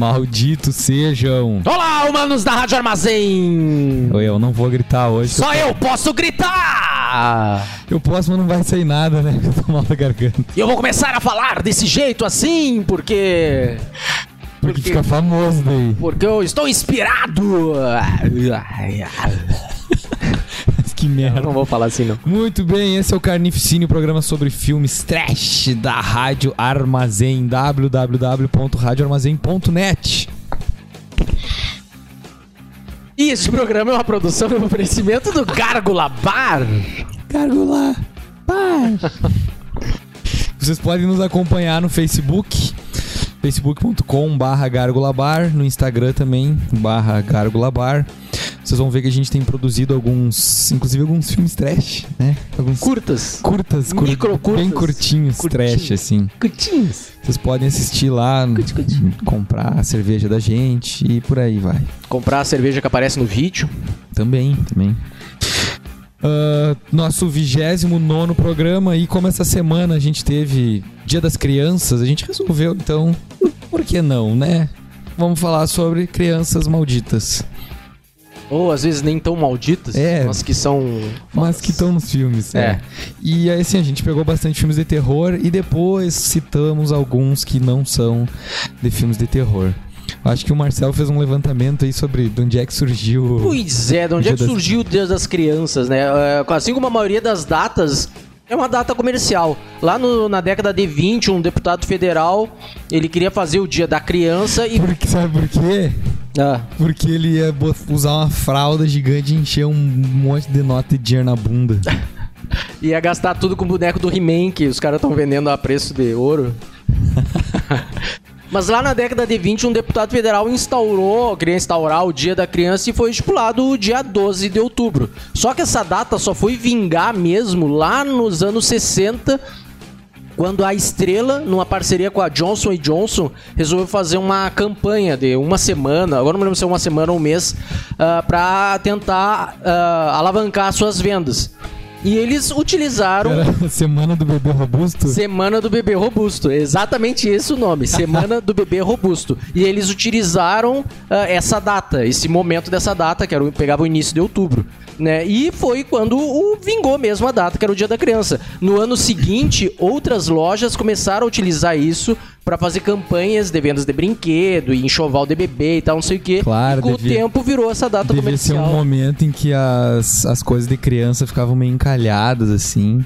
Malditos sejam. Olá, humanos da Rádio Armazém! Eu não vou gritar hoje. Só eu posso gritar! Eu posso, mas não vai sair nada, né? Eu tô mal da garganta. E eu vou começar a falar desse jeito assim, porque. Porque fica famoso daí. Porque eu estou inspirado! Que merda. Não vou falar assim, não. Muito bem, esse é o Carnificínio, programa sobre filmes trash da Rádio Armazém, www.radioarmazém.net. E esse programa é uma produção e um oferecimento do Gárgula Bar. Gárgula Bar. Vocês podem nos acompanhar no Facebook, facebook.com barra Bar, no Instagram também, barra Bar. Vocês vão ver que a gente tem produzido alguns, inclusive alguns filmes trash, né? Alguns curtas. Curtas, cur... Micro curtas. Bem curtinhos, curtinhos. trash, assim. Curtinhos. Vocês podem assistir lá, curti, curti. comprar a cerveja da gente e por aí vai. Comprar a cerveja que aparece no vídeo. Também, também. Uh, nosso 29 programa e como essa semana a gente teve Dia das Crianças, a gente resolveu, então, por que não, né? Vamos falar sobre crianças malditas. Ou às vezes nem tão malditas, é, mas que são. Mas que estão nos filmes. É. é. E aí, assim, a gente pegou bastante filmes de terror e depois citamos alguns que não são de filmes de terror. Acho que o Marcel fez um levantamento aí sobre de onde é que surgiu. Pois é, de onde é que surgiu o Dia das Crianças, né? É, assim como a maioria das datas é uma data comercial. Lá no, na década de 20, um deputado federal, ele queria fazer o Dia da Criança e... Porque, sabe por quê? Ah. Porque ele ia usar uma fralda gigante e encher um monte de nota de dinheiro na bunda. ia gastar tudo com o boneco do He-Man, que os caras estão vendendo a preço de ouro. Mas lá na década de 20, um deputado federal instaurou, queria instaurar o Dia da Criança e foi estipulado o dia 12 de outubro. Só que essa data só foi vingar mesmo lá nos anos 60, quando a Estrela, numa parceria com a Johnson Johnson, resolveu fazer uma campanha de uma semana, agora não lembro se é uma semana ou um mês, uh, ah, para tentar uh, alavancar suas vendas. E eles utilizaram. Era Semana do Bebê Robusto? Semana do Bebê Robusto. Exatamente esse o nome. Semana do Bebê Robusto. E eles utilizaram uh, essa data, esse momento dessa data, que era, pegava o início de outubro. Né? E foi quando o vingou mesmo a data, que era o Dia da Criança. No ano seguinte, outras lojas começaram a utilizar isso para fazer campanhas de vendas de brinquedo e enxoval de bebê e tal, não sei o quê. Claro, e com devia, o tempo virou essa data devia comercial. Devia ser um momento em que as, as coisas de criança ficavam meio encalhadas, assim.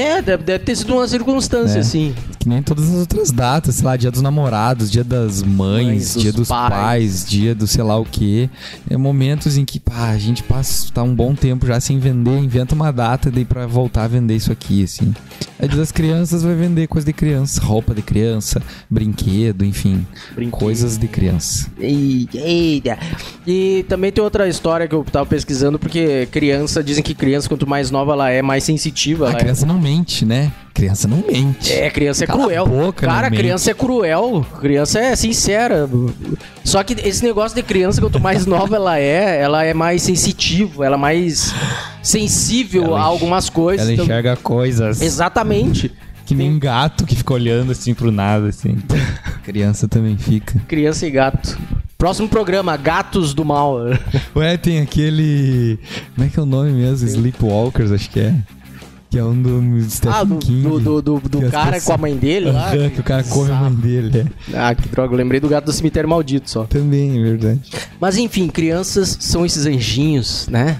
É, deve, deve, ter sido uma circunstância, é. assim. Que nem todas as outras datas, sei lá, dia dos namorados, dia das mães, mães dia dos, dos pais. pais. dia do sei lá o quê. É momentos em que, pá, a gente passa tá um bom tempo já sem vender, inventa uma data daí pra voltar a vender isso aqui, assim. É dia das crianças, vai vender coisa de criança, roupa de criança, brinquedo, enfim. Brinquedo. Coisas de criança. Eita. E também tem outra história que eu tava pesquisando, porque criança, dizem que criança, quanto mais nova ela é, mais sensitiva. A criança é. não mente, né? Criança não mente. É, criança é Cala cruel. Boca, Cara, criança mente. é cruel. Criança é sincera. Só que esse negócio de criança, quanto mais nova ela é, ela é mais sensitiva, ela é mais sensível ela a algumas coisas. Ela então... enxerga coisas. Exatamente. Que nem gato que fica olhando assim pro nada, assim. Criança também fica. Criança e gato. Próximo programa, Gatos do Mal. Ué, tem aquele. Como é que é o nome mesmo? Sleepwalkers, acho que é. Que é um do Stephen ah, do, King. Do, do, do, do cara pessoas... com a mãe dele lá? Uhum, que o cara come a mãe dele, é. Ah, que droga. Eu lembrei do gato do cemitério maldito só. Também, é verdade. Mas enfim, crianças são esses anjinhos, né?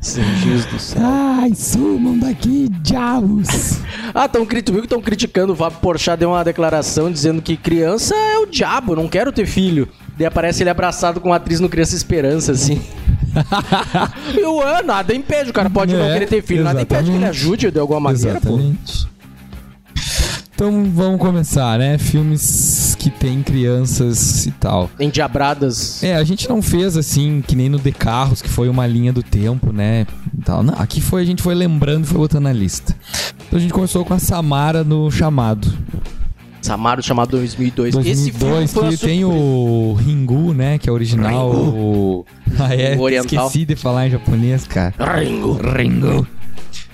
Esses anjinhos do céu. Ai, sumam daqui, diabos! ah, tão, tu viu que estão criticando o Fábio Porchat deu uma declaração dizendo que criança é o diabo, não quero ter filho. Daí aparece ele abraçado com uma atriz no Criança Esperança, assim. e o ah, nada impede, o cara pode é, não querer ter filho, exatamente. nada impede que ele ajude de alguma maneira, exatamente. pô. Então vamos começar, né? Filmes que tem crianças e tal. Endiabradas. É, a gente não fez assim, que nem no De Carros, que foi uma linha do tempo, né? Tal. Não, aqui foi, a gente foi lembrando e foi botando na lista. Então a gente começou com a Samara no chamado. Samaro chamado 2002. 2002 Esse filme que tem o Ringu, né? Que é original. O... Ah, é, o oriental. Esqueci de falar em japonês, cara. Ringu. Ringu.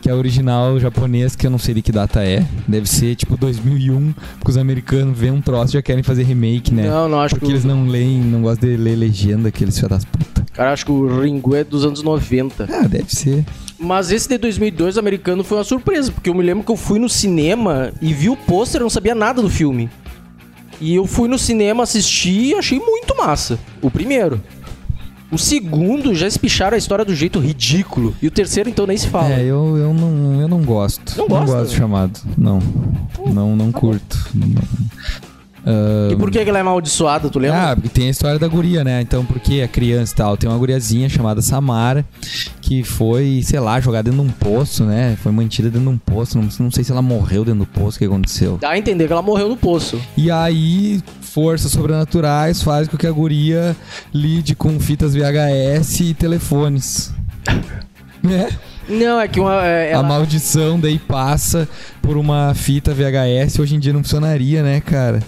que é original japonês, que eu não sei de que data é. Deve ser tipo 2001, porque os americanos vêem um troço e já querem fazer remake, né? Não, não acho porque que. eles não leem, não gostam de ler legenda, aqueles filhos das putas. Cara, acho que o Ringu é dos anos 90. Ah, deve ser. Mas esse de 2002 americano foi uma surpresa, porque eu me lembro que eu fui no cinema e vi o pôster não sabia nada do filme. E eu fui no cinema assistir e achei muito massa. O primeiro. O segundo já espicharam a história do jeito ridículo. E o terceiro, então, nem se fala. É, eu, eu, não, eu não gosto. Não gosta? gosto do chamado. Não. Não, não curto. Não. E por que que ela é amaldiçoada, tu lembra? Ah, porque tem a história da guria, né? Então, porque é criança e tal. Tem uma guriazinha chamada Samara que foi, sei lá, jogada dentro de um poço, né? Foi mantida dentro de um poço. Não, não sei se ela morreu dentro do poço, o que aconteceu. Dá a entender que ela morreu no poço. E aí, forças sobrenaturais fazem com que a guria lide com fitas VHS e telefones. né? Não, é que uma. é, A ela- maldição daí passa por uma fita VHS. Hoje em dia não funcionaria, né, cara?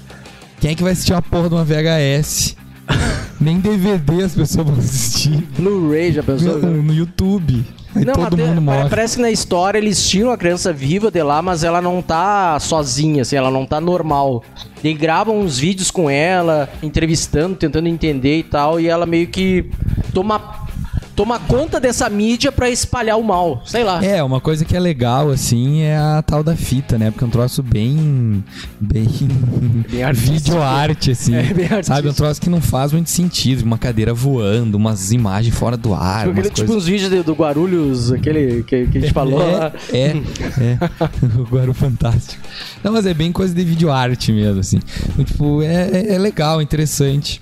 Quem é que vai assistir uma porra de uma VHS? Nem DVD as pessoas vão assistir. Blu-ray, já pensou? No, no YouTube. Aí Não, todo até- mundo pa- morre. Parece que na história eles tiram a criança viva de lá, mas ela não tá sozinha, assim, ela não tá normal. Eles gravam uns vídeos com ela, entrevistando, tentando entender e tal, e ela meio que toma, toma conta dessa mídia pra espalhar o mal, sei lá. É, uma coisa que é legal, assim, é a tal da fita, né? Porque é um troço bem. bem. Bem videoarte, assim. É, bem Sabe? Um troço que não faz muito sentido. Uma cadeira voando, umas imagens fora do ar. Tipo, umas aquele, tipo coisas... uns vídeos de- do Guarulhos, aquele que, que a gente falou lá. É, é, é. o Guaru Fantástico. Não, mas é bem coisa de videoarte mesmo, assim. Tipo, é, é- é legal, interessante.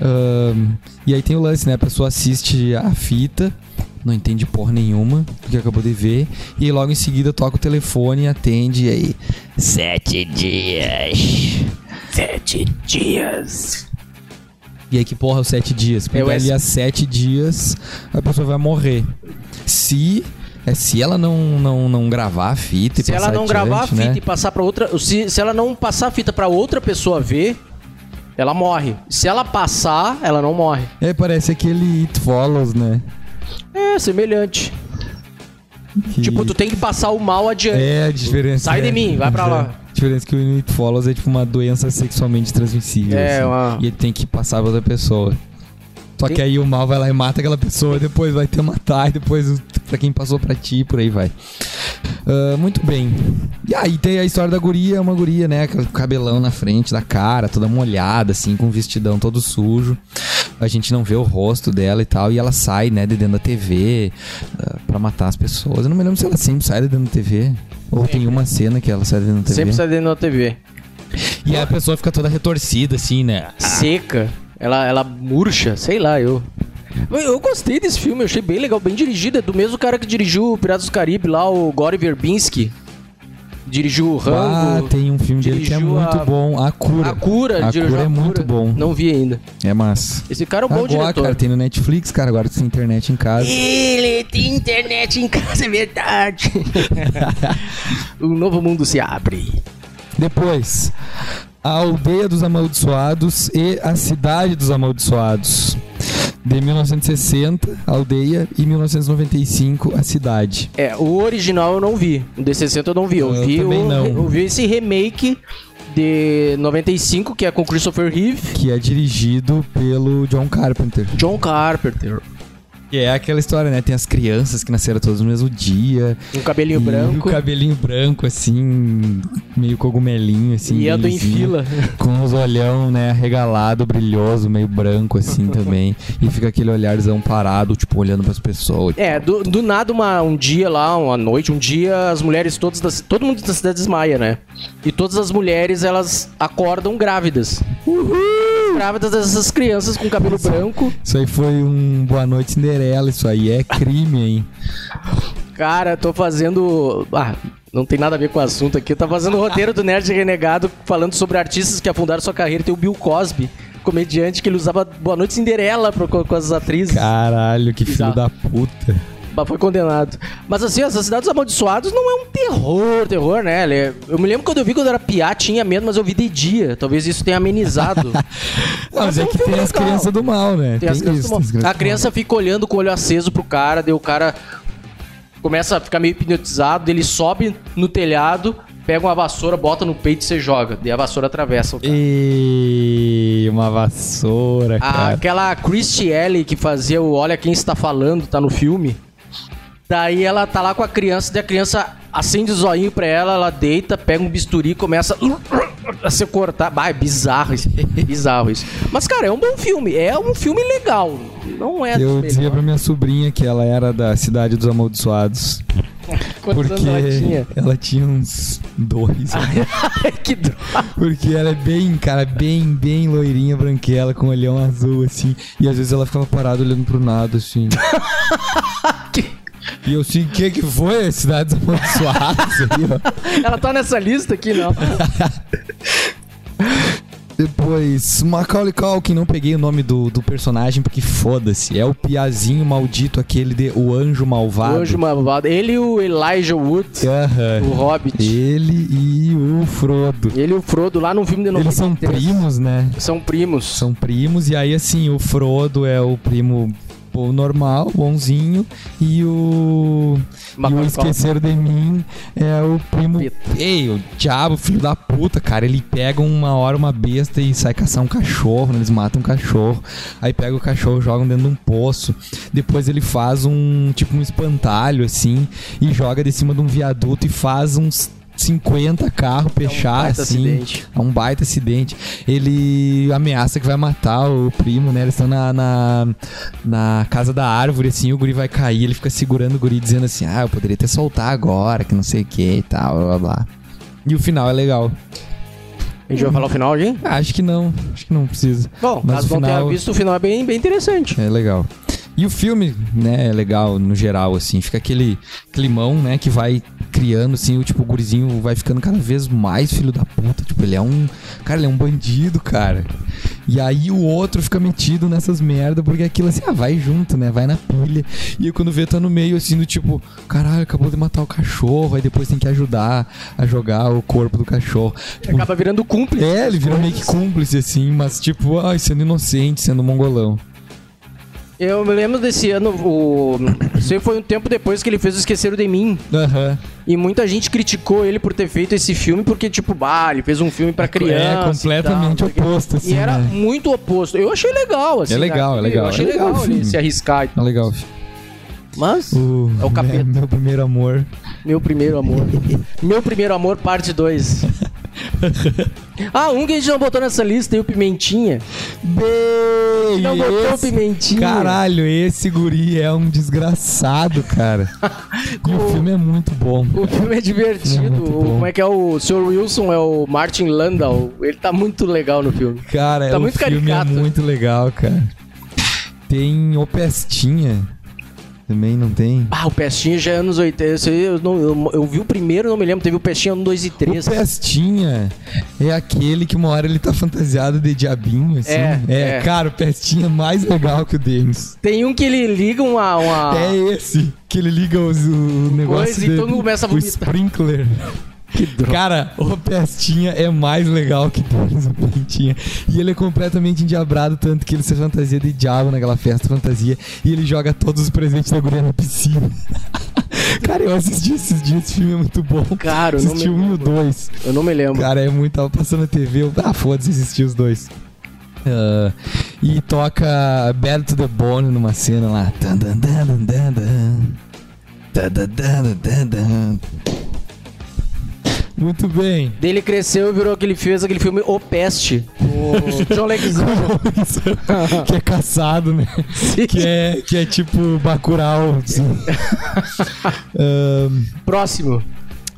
Ahn, e aí tem o lance, né? A pessoa assiste a fita, não entende porra nenhuma do que acabou de ver, e aí logo em seguida toca o telefone e atende, e aí. Sete dias. Sete dias. E aí que porra, os sete dias? Porque É ali há sete dias a pessoa vai morrer. Se. É, se ela não, não, não gravar a fita e Se ela passar não gravar a adiante, fita né? e passar pra outra. Se, se ela não passar a fita pra outra pessoa ver, ela morre. Se ela passar, ela não morre. É, parece aquele It Follows, né? É, semelhante. Que- Tipo, tu tem que passar o mal adiante. É, a diferença. Sai de é- mim, vai pra lá. A diferença é que o It Follows é tipo uma doença sexualmente transmissível. É, assim, uma- E ele tem que passar pra outra pessoa. Só que aí o mal vai lá e mata aquela pessoa, depois vai te matar, e depois pra quem passou pra ti, por aí vai. Ah, muito bem. E aí tem a história da guria, uma guria, né? Com cabelão na frente da cara, toda molhada, assim, com o vestidão todo sujo. A gente não vê o rosto dela e tal. E ela sai, né, de dentro da TV ah, pra matar as pessoas. Eu não me lembro se ela sempre sai de dentro da TV. Ou tem uma cena que ela sai de dentro da TV. Sempre sai dentro da TV. E aí a pessoa fica toda retorcida, assim, né? Seca. Ela, ela murcha, sei lá, eu. Eu- gostei desse filme, eu achei bem legal, bem dirigido. É do mesmo cara que dirigiu o Piratas do Caribe lá, o Gore Verbinski. Dirigiu o Ah, Rambo. tem um filme dele que é muito a- bom. A Cura. A Cura, A Cura é muito bom. Não vi ainda. É massa. Esse cara é um bom Agora, diretor. cara, tem no Netflix, cara. Agora tem internet em casa. Ele tem internet em casa, é verdade. um novo mundo se abre. Depois, A Aldeia dos Amaldiçoados e A Cidade dos Amaldiçoados. De 1960, a aldeia, e 1995, a cidade. É, o original eu não vi. O D60 eu não vi. Eu, Eu vi o, não. eu vi esse remake de 95, que é com Christopher Reeve. Que é dirigido pelo John Carpenter. John Carpenter. Que é aquela história, né? Tem as crianças que nasceram todas no mesmo dia. Um cabelinho e branco. O cabelinho branco, assim, meio cogumelinho, assim. E ando em fila. Com os olhão, né, arregalado, brilhoso, meio branco, assim, também. E fica aquele olharzão parado, tipo, olhando pras pessoas. É, do, do nada uma, um dia lá, uma noite, um dia as mulheres todas da, todo mundo da cidade desmaia, né? E todas as mulheres elas acordam grávidas. Grávidas dessas crianças com cabelo branco. Isso aí foi um Boa Noite Cinderela, isso aí é crime, hein? Cara, tô fazendo. Ah, não tem nada a ver com o assunto aqui. Eu fazendo o roteiro do Nerd Renegado falando sobre artistas que afundaram sua carreira. Tem o Bill Cosby, comediante que ele usava Boa Noite Cinderela pro- com, as atrizes. Caralho, que filho Bizarro. da puta. Mas foi condenado. Mas assim, as Cidades Amaldiçoados não é um terror, terror, né? Eu me lembro quando eu vi quando era piá, tinha medo, mas eu vi de dia. Talvez isso tenha amenizado. Não, mas é é que tem as legal. crianças do mal, né? Tem as crianças isso, do mal. tem as crianças A criança fica olhando com o olho aceso pro cara, daí o cara. começa a ficar meio hipnotizado, ele sobe no telhado, pega uma vassoura, bota no peito e você joga. E a vassoura atravessa o cara. E uma vassoura, A- cara. aquela Christy Ellie que fazia o Olha Quem Está Falando, tá no filme. Daí ela tá lá com a criança, daí a criança acende o zoinho pra ela, ela deita, pega um bisturi e começa a se cortar. Bah, é bizarro isso. bizarro isso. Mas, cara, é um bom filme. É um filme legal. Não é Eu dizia pra minha sobrinha que ela era da cidade dos amaldiçoados. Quantos Porque ela tinha? ela tinha uns dois. que droga. Porque ela é bem, cara, bem, bem loirinha, branquela, com olhão azul, assim. E às vezes ela ficava parada olhando pro nada, assim. E eu assim, o que que foi? Cidades amaldiçoadas aí, ó. Ela tá nessa lista aqui, não. Depois, Macaulay Culkin, não peguei o nome do, do personagem porque foda-se. É o piazinho maldito, aquele de O Anjo Malvado. Hoje, malvado. Ele e o Elijah Wood, Aham. o Hobbit. Ele e o Frodo. Ele e o Frodo lá no filme de Eles são 93. primos, né? São primos. São primos, e aí assim, o Frodo é o primo pô, normal, bonzinho, e o. e o Esqueceram de Mim é o primo. Ei, o diabo, filho da puta, cara. Ele pega uma hora uma besta e sai caçar um cachorro, né? eles matam um cachorro. Aí pega o cachorro, jogam dentro de um poço. Depois ele faz um tipo um espantalho, assim, e joga de cima de um viaduto e faz uns. 50 carros fechar, baita assim. acidente. É um baita acidente. Ele ameaça que vai matar o primo, né? Eles estão na, na, na casa da árvore, assim, o guri vai cair, ele fica segurando o guri, dizendo assim, ah, eu poderia ter soltar agora, que não sei o que e tal, blá blá blá. E o final é legal. A gente vai falar o final aqui? Ah, acho que não, acho que não precisa. Bom, Mas o não tenha final- visto, o final é bem, bem interessante. É legal. E o filme, né, é legal no geral, assim, fica aquele climão, né, que vai criando, assim, o tipo, o gurizinho vai ficando cada vez mais filho da puta. Tipo, ele é um. Cara, ele é um bandido, cara. E aí o outro fica metido nessas merda, porque aquilo assim, ah, vai junto, né? Vai na pilha. E aí quando vê, tá no meio, assim, do tipo, caralho, acabou de matar o cachorro, aí depois tem que ajudar a jogar o corpo do cachorro. Tipo, Acaba virando cúmplice. é, ele vira meio que cúmplice, assim, mas tipo, ai, sendo inocente, sendo mongolão. Eu me lembro desse ano, o... isso foi um tempo depois que ele fez o Esqueceram de Mim. Aham. E muita gente criticou ele por ter feito esse filme, porque, tipo, bah, ele fez um filme pra criança. É completamente tal, oposto, assim, E era né? muito oposto. Eu achei legal, assim. É legal, né? é legal. Eu achei É legal legal ele se arriscar e É tal. legal. Mas, O, É o capeta. Meu, meu primeiro amor. meu primeiro amor. meu primeiro amor, parte 2. ah, um que a gente não botou nessa lista aí, o Pimentinha. Bem, Não botou o Pimentinha. Caralho, esse guri é um desgraçado, cara. e o filme é muito bom. O filme é divertido. É O- como é que é o Sr. Wilson? É o Martin Landau. Ele tá muito legal no filme. Cara, Tá o muito filme caricato. é muito legal, cara. Tem o Pestinha. Também não tem? Ah, o Pestinha já é anos 80. Esse aí Eu, não- eu- eu vi o primeiro, não me lembro. Teve o Pestinha 1, 2 e 3. O Pestinha é aquele que uma hora ele tá fantasiado de diabinho, assim. É, é. cara, o Pestinha é mais legal que o Denis. Tem um que ele liga uma. uma... É esse, que ele liga os, o negócio Coisa e de- todo mundo começa a o vomitar. sprinkler. Cara, o Pestinha é mais legal que todos o Pestinha. E ele é completamente endiabrado, tanto que ele se fantasia de diabo naquela festa fantasia. E ele joga todos os presentes da guria na piscina. Cara, eu assisti esses dias, esse filme é muito bom. Cara, eu não assisti me um e o lembro. dois. Eu não me lembro. Cara, é muito. Tava passando na TV. Eu, ah, foda-se, assisti os dois. Ah, e toca Bad to the Bone numa cena lá. Tan, tan, tan, tan, tan, tan. Tan, tan, tan, tan, tan. Muito bem. Dele cresceu e virou aquele fez aquele filme O Peste. O John Alexander. que é caçado, né? Que é, que é tipo Bacurau. Assim. Ahn, Próximo.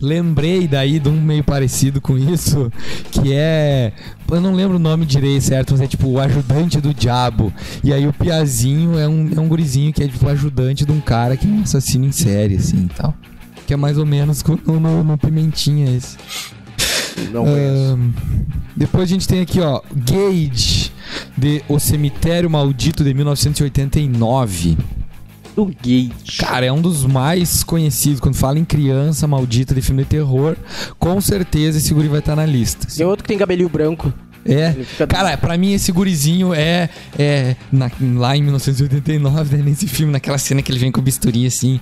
Lembrei daí de um meio parecido com isso, que é. Eu não lembro o nome direito, certo? Mas é tipo o ajudante do diabo. E aí o Piazinho é um, é um gurizinho que é tipo ajudante de um cara que é um assassino em série, assim e tal. Que é mais ou menos no, no, no Pimentinha esse. Não conheço. Ahn, depois a gente tem aqui, ó, Gage, de O Cemitério Maldito de 1989. Do Gate. Cara, é um dos mais conhecidos. Quando fala em criança maldita de filme de terror, com certeza esse guri vai estar na lista. Tem outro que tem cabelinho branco. É, cara, pra mim esse gurizinho é, é na, lá em 1989, né, nesse filme, naquela cena que ele vem com o bisturi assim,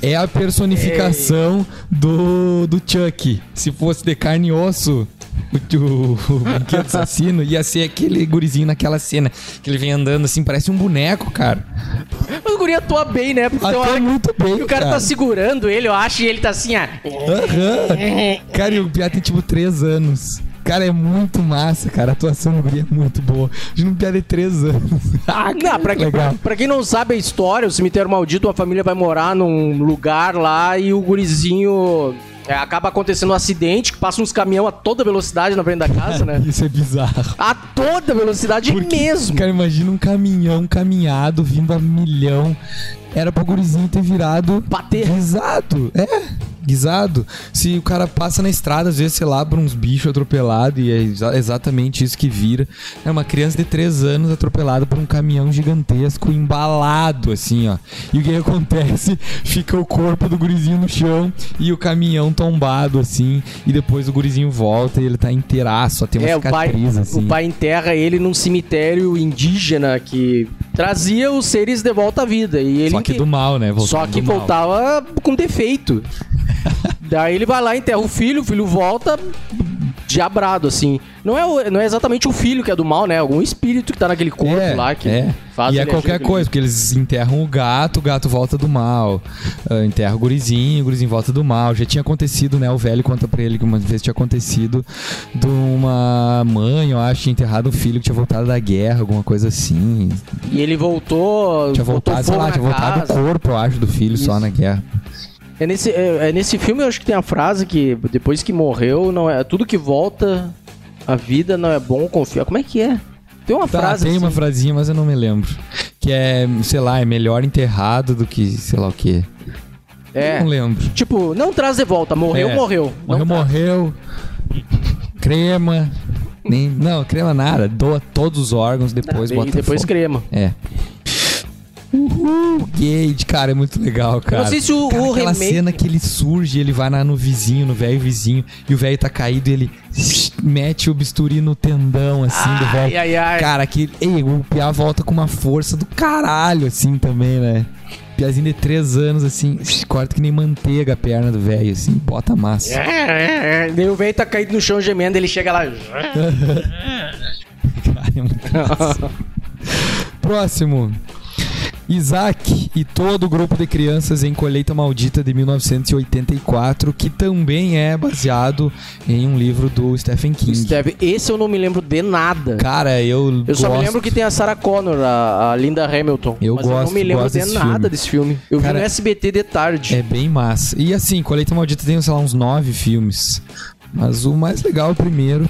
é a personificação do, do Chuck. Se fosse de carne e osso, o, o, o brinquedo assassino ia ser aquele gurizinho naquela cena, que ele vem andando assim, parece um boneco, cara. Mas o guri atua bem, né? Porque atua muito bem, o cara, tá cara, tá segurando ele, eu acho, e ele tá assim, ah... Uhum. Cara, e o Piá tem tipo 3 anos. Cara, é muito massa, cara. A atuação do guri é muito boa. A gente não piada de três anos. ah, não, pra, quem, pra, pra, quem não sabe a história, o cemitério maldito, a família vai morar num lugar lá e o gurizinho é, acaba acontecendo um acidente que passa uns caminhão a toda velocidade na frente da casa, né? Isso é bizarro. A toda velocidade Porque, mesmo. Cara, imagina um caminhão caminhado vindo a milhão. Era pro gurizinho ter virado. Bater. Exato. É guisado. Se o cara passa na estrada, às vezes, sei lá, por uns bichos atropelados e é exa exatamente isso que vira. É uma criança de 3 anos atropelada por um caminhão gigantesco, embalado, assim, ó. E o que acontece? Fica o corpo do gurizinho no chão e o caminhão tombado, assim. E depois o gurizinho volta e ele tá inteiraço, só tem uma é, cicatriz, o pai, assim. O pai enterra ele num cemitério indígena que trazia os seres de volta à vida. E ele só que, do mal, né? Voltando só que voltava mal. com defeito. Daí ele vai lá, enterra o filho, o filho volta diabrado, assim. Não é, o, não é exatamente o filho que é do mal, né? Algum espírito que tá naquele corpo é, lá que é. faz E é qualquer coisa, porque eles enterram o gato, o gato volta do mal. Uh, enterra o gurizinho, o gurizinho volta do mal. Já tinha acontecido, né? O velho conta pra ele que uma vez tinha acontecido de uma mãe, eu acho, tinha enterrado um filho que tinha voltado da guerra, alguma coisa assim. E ele voltou. Tinha voltado, sei lá, tinha voltado o corpo, eu acho, do filho Isso. só na guerra. É nesse, é, é, nesse filme eu acho que tem a frase que depois que morreu, não é tudo que volta a vida não é bom confiar. Como é que é? Tem uma tá, frase Tem assim. uma frasinha, mas eu não me lembro. Que é, sei lá, é melhor enterrado do que sei lá o quê. É. não lembro. Tipo, não traz de volta. Morreu, é. morreu. Morreu, morreu. Crema. Nem, não, crema nada. Doa todos os órgãos, depois ah, bota depois crema. É. Uhul, Gage, cara, é muito legal, cara. não sei se o, cara, o aquela remake... cena que ele surge, ele vai na, no vizinho, no velho vizinho, e o velho tá caído e ele mete o bisturi no tendão, assim, ai, do velho. Ai, ai. Cara, que. Ei, o Pia volta com uma força do caralho, assim, também, né? Piazinho de três anos, assim, corta que nem manteiga a perna do velho, assim, bota massa. É, é, é. Daí o velho tá caído no chão gemendo, ele chega lá. cara, é muito. Próximo. Isaac e todo o grupo de crianças em Colheita Maldita de 1984, que também é baseado em um livro do Stephen King. Stephen, esse eu não me lembro de nada. Cara, eu Eu gosto... só me lembro que tem a Sarah Connor, a, a Linda Hamilton. Eu mas gosto, eu não me lembro de nada filme. desse filme. Eu Cara, vi no SBT de tarde. É bem massa. E assim, Colheita Maldita tem, sei lá, uns nove filmes. Mas o mais legal é o primeiro.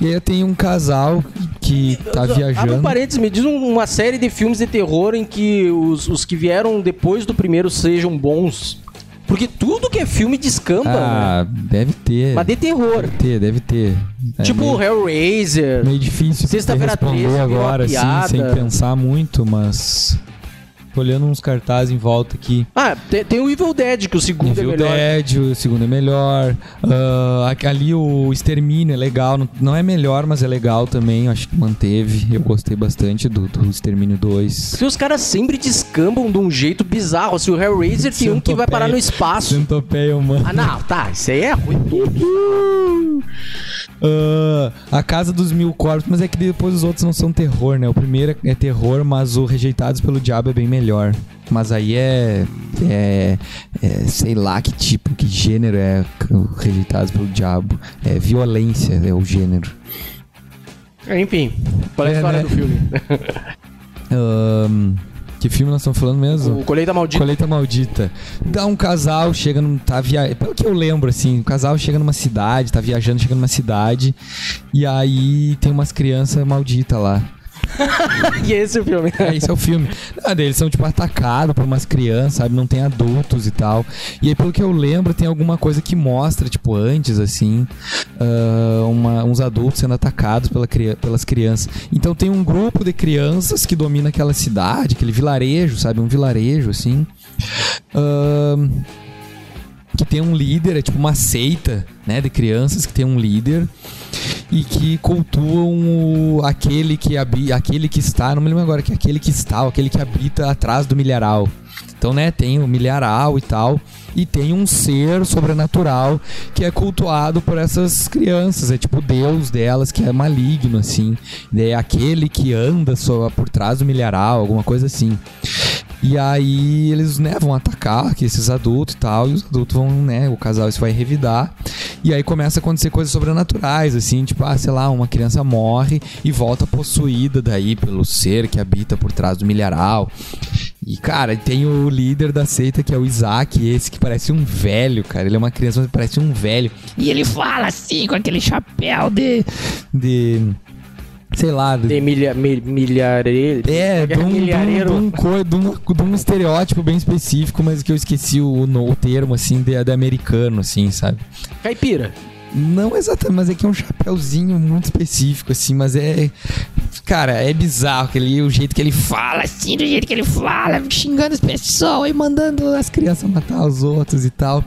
E aí tem um casal que tá viajando. Abre um parênteses, me diz uma série de filmes de terror em que os, os que vieram depois do primeiro sejam bons. Porque tudo que é filme descamba, ah, né? deve ter. Mas de terror. Deve ter, deve ter. É tipo meio, Hellraiser. Meio difícil Sexta-feira responder agora, assim, sem pensar muito, mas olhando uns cartazes em volta aqui. Ah, tem, tem, o Evil Dead, que o segundo Evil é melhor. Evil Dead, o segundo é melhor. Uh, ali o Extermínio é legal. Não é melhor, mas é legal também. Acho que manteve. Eu gostei bastante do, do Extermínio 2. Porque os caras sempre descambam de um jeito bizarro. Assim, o Hellraiser tem um que vai parar no espaço. Centopeia humano. Ah, não, tá. Isso aí é ruim. Uh, a Casa dos Mil Corpos, mas é que depois os outros não são terror, né? O primeiro é terror, mas o Rejeitados pelo Diabo é bem melhor. Mas aí é, é, é sei lá que tipo, que gênero é Rejeitados pelo Diabo. É violência, é o gênero. Enfim, qual é a é, história né? do filme? um, Que filme nós estamos falando mesmo? O Colheita Maldita. Colheita Maldita. Dá um casal, chega num. Tá via... Pelo que eu lembro, assim, o casal chega numa cidade, tá viajando, chega numa cidade. E aí tem umas crianças malditas lá. e esse é o filme. É, esse é o filme. Ah, eles são, tipo, atacados por umas crianças, sabe? Não tem adultos e tal. E aí, pelo que eu lembro, tem alguma coisa que mostra, tipo, antes, assim, uh, uma, uns adultos sendo atacados pela, pelas crianças. Então tem um grupo de crianças que domina aquela cidade, aquele vilarejo, sabe? Um vilarejo, assim. Uh, que tem um líder, é tipo uma seita, né, de crianças que tem um líder. e que cultuam aquele que habita, aquele que está, não me lembro agora, que é aquele que está, aquele que habita atrás do milharal. Então, né, tem o milharal e tal, e tem um ser sobrenatural que é cultuado por essas crianças, é tipo o deus delas que é maligno assim, é aquele que anda só por trás do milharal, alguma coisa assim. E aí eles, né, vão atacar aqui, esses adultos e tal, e os adultos vão, né, o casal se vai revidar. E aí começa a acontecer coisas sobrenaturais, assim, tipo, ah, sei lá, uma criança morre e volta possuída daí pelo ser que habita por trás do milharal. E, cara, tem o líder da seita, que é o Isaac, esse que parece um velho, cara. Ele é uma criança, mas parece um velho. E ele fala assim, com aquele chapéu de. de sei lá. De milha, mil, milhareiro. É, de um, milhareiro. De, um, de, um, de, um, de um estereótipo bem específico, mas que eu esqueci o, o termo, assim, de, de americano, assim, sabe? Caipira. Não exatamente, mas é que é um chapéuzinho muito específico, assim, mas é. Cara, é bizarro aquele, o jeito que ele fala, assim, do jeito que ele fala, xingando as pessoas e mandando as crianças matar os outros e tal.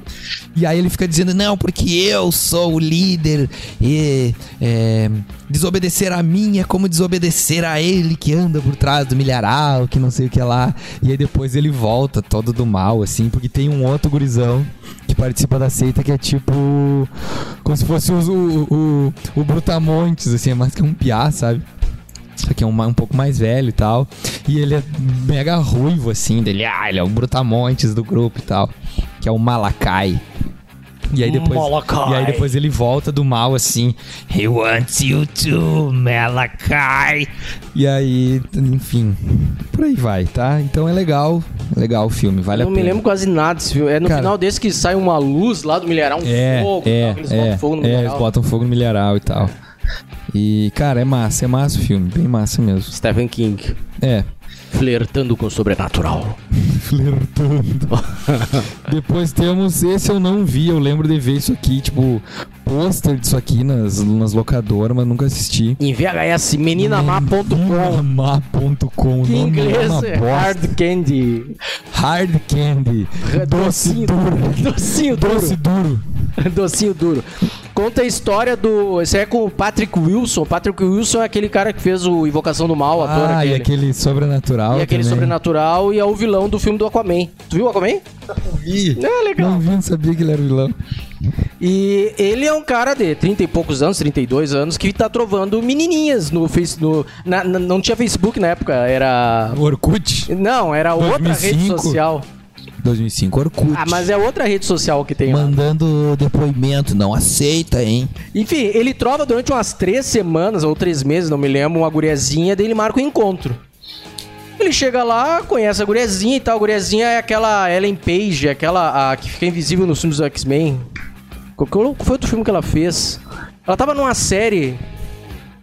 E aí ele fica dizendo, não, porque eu sou o líder e é, desobedecer a mim é como desobedecer a ele que anda por trás do milharal, que não sei o que lá. E aí depois ele volta todo do mal, assim, porque tem um outro gurizão que participa da seita que é tipo. Como se fosse o, o, o, o Brutamontes, assim, é mais que um piá, sabe? Só que é um, um pouco mais velho e tal. E ele é mega ruivo, assim, dele. Ah, ele é o Brutamontes do grupo e tal. Que é o Malakai. E aí depois, e aí depois ele volta do mal assim. He wants you to, Malakai. E aí, enfim, por aí vai, tá? Então é legal, legal o filme, vale Eu a não pena. me lembro quase nada desse filme. É no Cara, final desse que sai uma luz lá do milharal, um É, fogo, é, tal, eles é, botam fogo no é, milharal. eles botam fogo no milharal e tal. E, cara, é massa, é massa o filme, bem massa mesmo. Stephen King, É, flertando com o sobrenatural. flertando. Depois temos, esse eu não vi, eu lembro de ver isso aqui, tipo, pôster disso aqui nas, nas locadoras, mas nunca assisti. Em VHS, meninamar.com. Meninamar.com. Que em nome inglês é. Hard Candy. Hard Candy. Doce Docinho duro. Docinho duro. Doce duro. Docinho duro. Conta a história do. Esse é com o Patrick Wilson. Patrick Wilson é aquele cara que fez o Invocação do Mal, o ator Ah, aquele. e aquele sobrenatural E aquele também. sobrenatural e é o vilão do filme do Aquaman. Tu viu o Aquaman? Vi. É legal. Não vi, não sabia que ele era vilão. E ele é um cara de 30 e poucos anos, 32 anos, que tá trovando menininhas no Face. No, na- na- não tinha Facebook na época, era. Orkut? Não, era outra rede 2005. social. 2005, Orkut. Ah, mas é outra rede social que tem lá. Mandando depoimento, não aceita, hein? Enfim, ele trova durante umas três semanas ou três meses, não me lembro, uma guriazinha, daí ele marca o encontro. Ele chega lá, conhece a guriazinha e tal. A guriazinha é aquela Ellen Page, aquela a, que fica invisível nos filmes do X-Men. Qual, qual foi outro filme que ela fez? Ela tava numa série,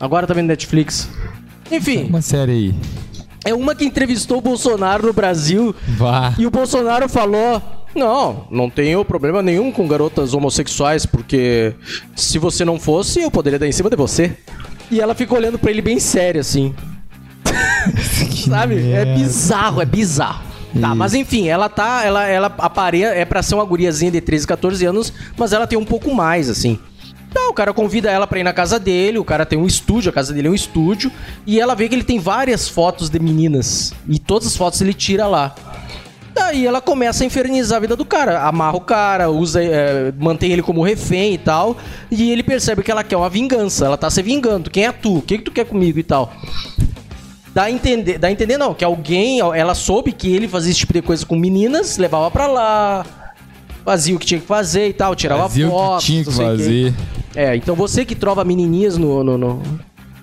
agora tá vendo Netflix. Enfim, Uma série aí. É uma que entrevistou o Bolsonaro no Brasil Vá. e o Bolsonaro falou: Não, não tenho problema nenhum com garotas homossexuais, porque se você não fosse, eu poderia dar em cima de você. E ela fica olhando pra ele bem sério, assim. Sabe? É merda. bizarro, é bizarro. Tá, mas enfim, ela tá. Ela, ela apareia, é pra ser uma guriazinha de 13, 14 anos, mas ela tem um pouco mais, assim. Tá, o cara convida ela pra ir na casa dele, o cara tem um estúdio, a casa dele é um estúdio, e ela vê que ele tem várias fotos de meninas. E todas as fotos ele tira lá. Daí ela começa a infernizar a vida do cara. Amarra o cara, usa, é, mantém ele como refém e tal. E ele percebe que ela quer uma vingança. Ela tá se vingando. Quem é tu? O que, que tu quer comigo e tal? Dá a entender, dá a entender não, que alguém, ela soube que ele fazia esse tipo de coisa com meninas, levava pra lá, fazia o que tinha que fazer e tal, tirava Fazia o fotos. que tinha que o fazer. É, então você que trova menininhas no, no- no-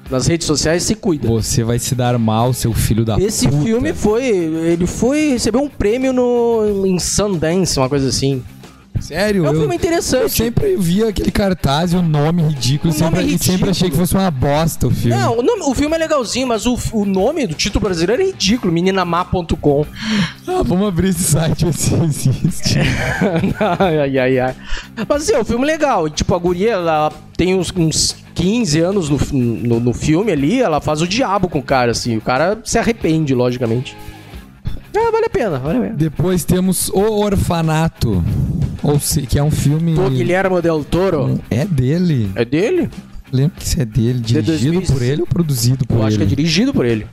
nas redes sociais, se cuida. Você vai se dar mal, seu filho da Esse puta. filme foi. Ele foi. recebeu um prêmio no, em Sundance, uma coisa assim. Sério? É um eu, filme interessante. eu sempre via aquele cartaz e o nome ridículo. O sempre, nome é sempre ridículo. achei que fosse uma bosta o filme. Não, o, nome- o filme é legalzinho, mas o, o nome do título brasileiro é ridículo, meninamar.com. Ah, vamos abrir esse site se existe. ai, ai, ai. Mas assim, é um filme legal. Tipo, a guria, ela tem uns, uns 15 anos no, no, no filme ali, ela faz o diabo com o cara, assim. O cara se arrepende, logicamente. É, vale a pena, vale a pena. Depois temos O Orfanato. Ou se, que é um filme. O Guilherme Del Toro. É dele. É dele? lembro que isso é dele. Dirigido por ele ou produzido por Eu ele? acho que é dirigido por ele.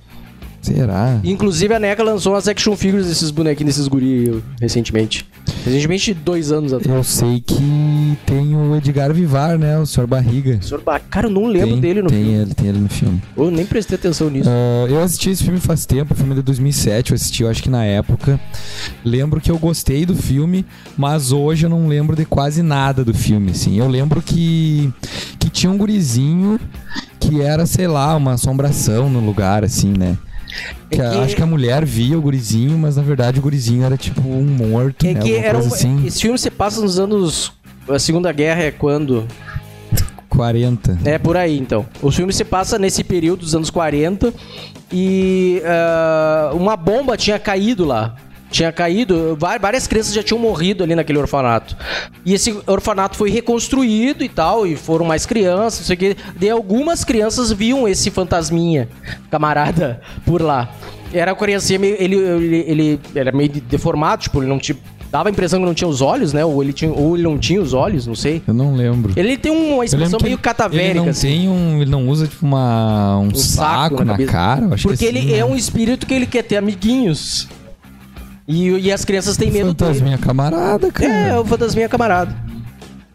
Será? Inclusive a NECA lançou umas action figures desses bonequinhos desses guri recentemente. Recentemente, dois anos atrás. Eu sei que tem o Edgar Vivar, né? O Sr. Barriga. Senhor Ba- Cara, eu não lembro tem, dele no tem filme. ele, tem ele no filme. Eu nem prestei atenção nisso. Ah, eu assisti esse filme faz tempo, o filme é de 2007, eu assisti, eu acho que na época. Lembro que eu gostei do filme, mas hoje eu não lembro de quase nada do filme, assim. Eu lembro que, que tinha um gurizinho que era, sei lá, uma assombração no lugar, assim, né? É Que a- Acho que a mulher via o gurizinho, mas na verdade o gurizinho era tipo um morto, É né? que era um, assim, esse filme se passa nos anos. A Segunda Guerra é quando? 40. É por aí, então. O filme se passa nesse período dos anos 40 e ah, uma bomba tinha caído lá. Tinha caído, várias crianças já tinham morrido ali naquele orfanato. E esse orfanato foi reconstruído e tal, e foram mais crianças, não sei o que. Daí algumas crianças viam esse fantasminha, camarada, por lá. Era a criancinha meio. Ele, ele, ele era meio deformado, tipo, ele não tinha. Dava a impressão que não tinha os olhos, né? Ou ele, tinha, ou ele não tinha os olhos, não sei. Eu não lembro. Ele tem uma expressão meio ele- catavérica, ele não assim. tem um, ele não usa tipo uma um, saco saco, na na, cara, eu acho Porque que assim, ele é né? um espírito que ele quer ter amiguinhos. E, e as crianças têm medo dele. fantasminha camarada, cara. É, o fantasminha camarada.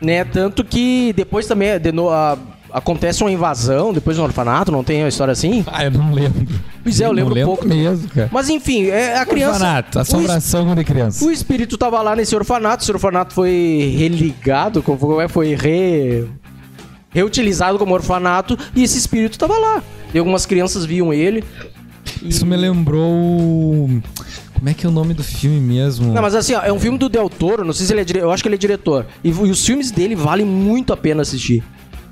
Né? Tanto que depois também de no- a- acontece uma invasão depois no orfanato, não tem uma história assim? Ah, eu não lembro. Pois é, eu não lembro um lembro pouco. mesmo, cara. Mas enfim, é, a criança. Orfanato, assombração de criança. O espírito tava lá nesse orfanato, esse orfanato foi religado, como é, foi re... reutilizado como orfanato, e esse espírito tava lá. E algumas crianças viam ele. e- Isso me lembrou. Como é que é o nome do filme mesmo? Não, mas assim, ó, é um filme do Del Toro, não sei se ele é dire... eu acho que ele é diretor. E, e os filmes dele valem muito a pena assistir.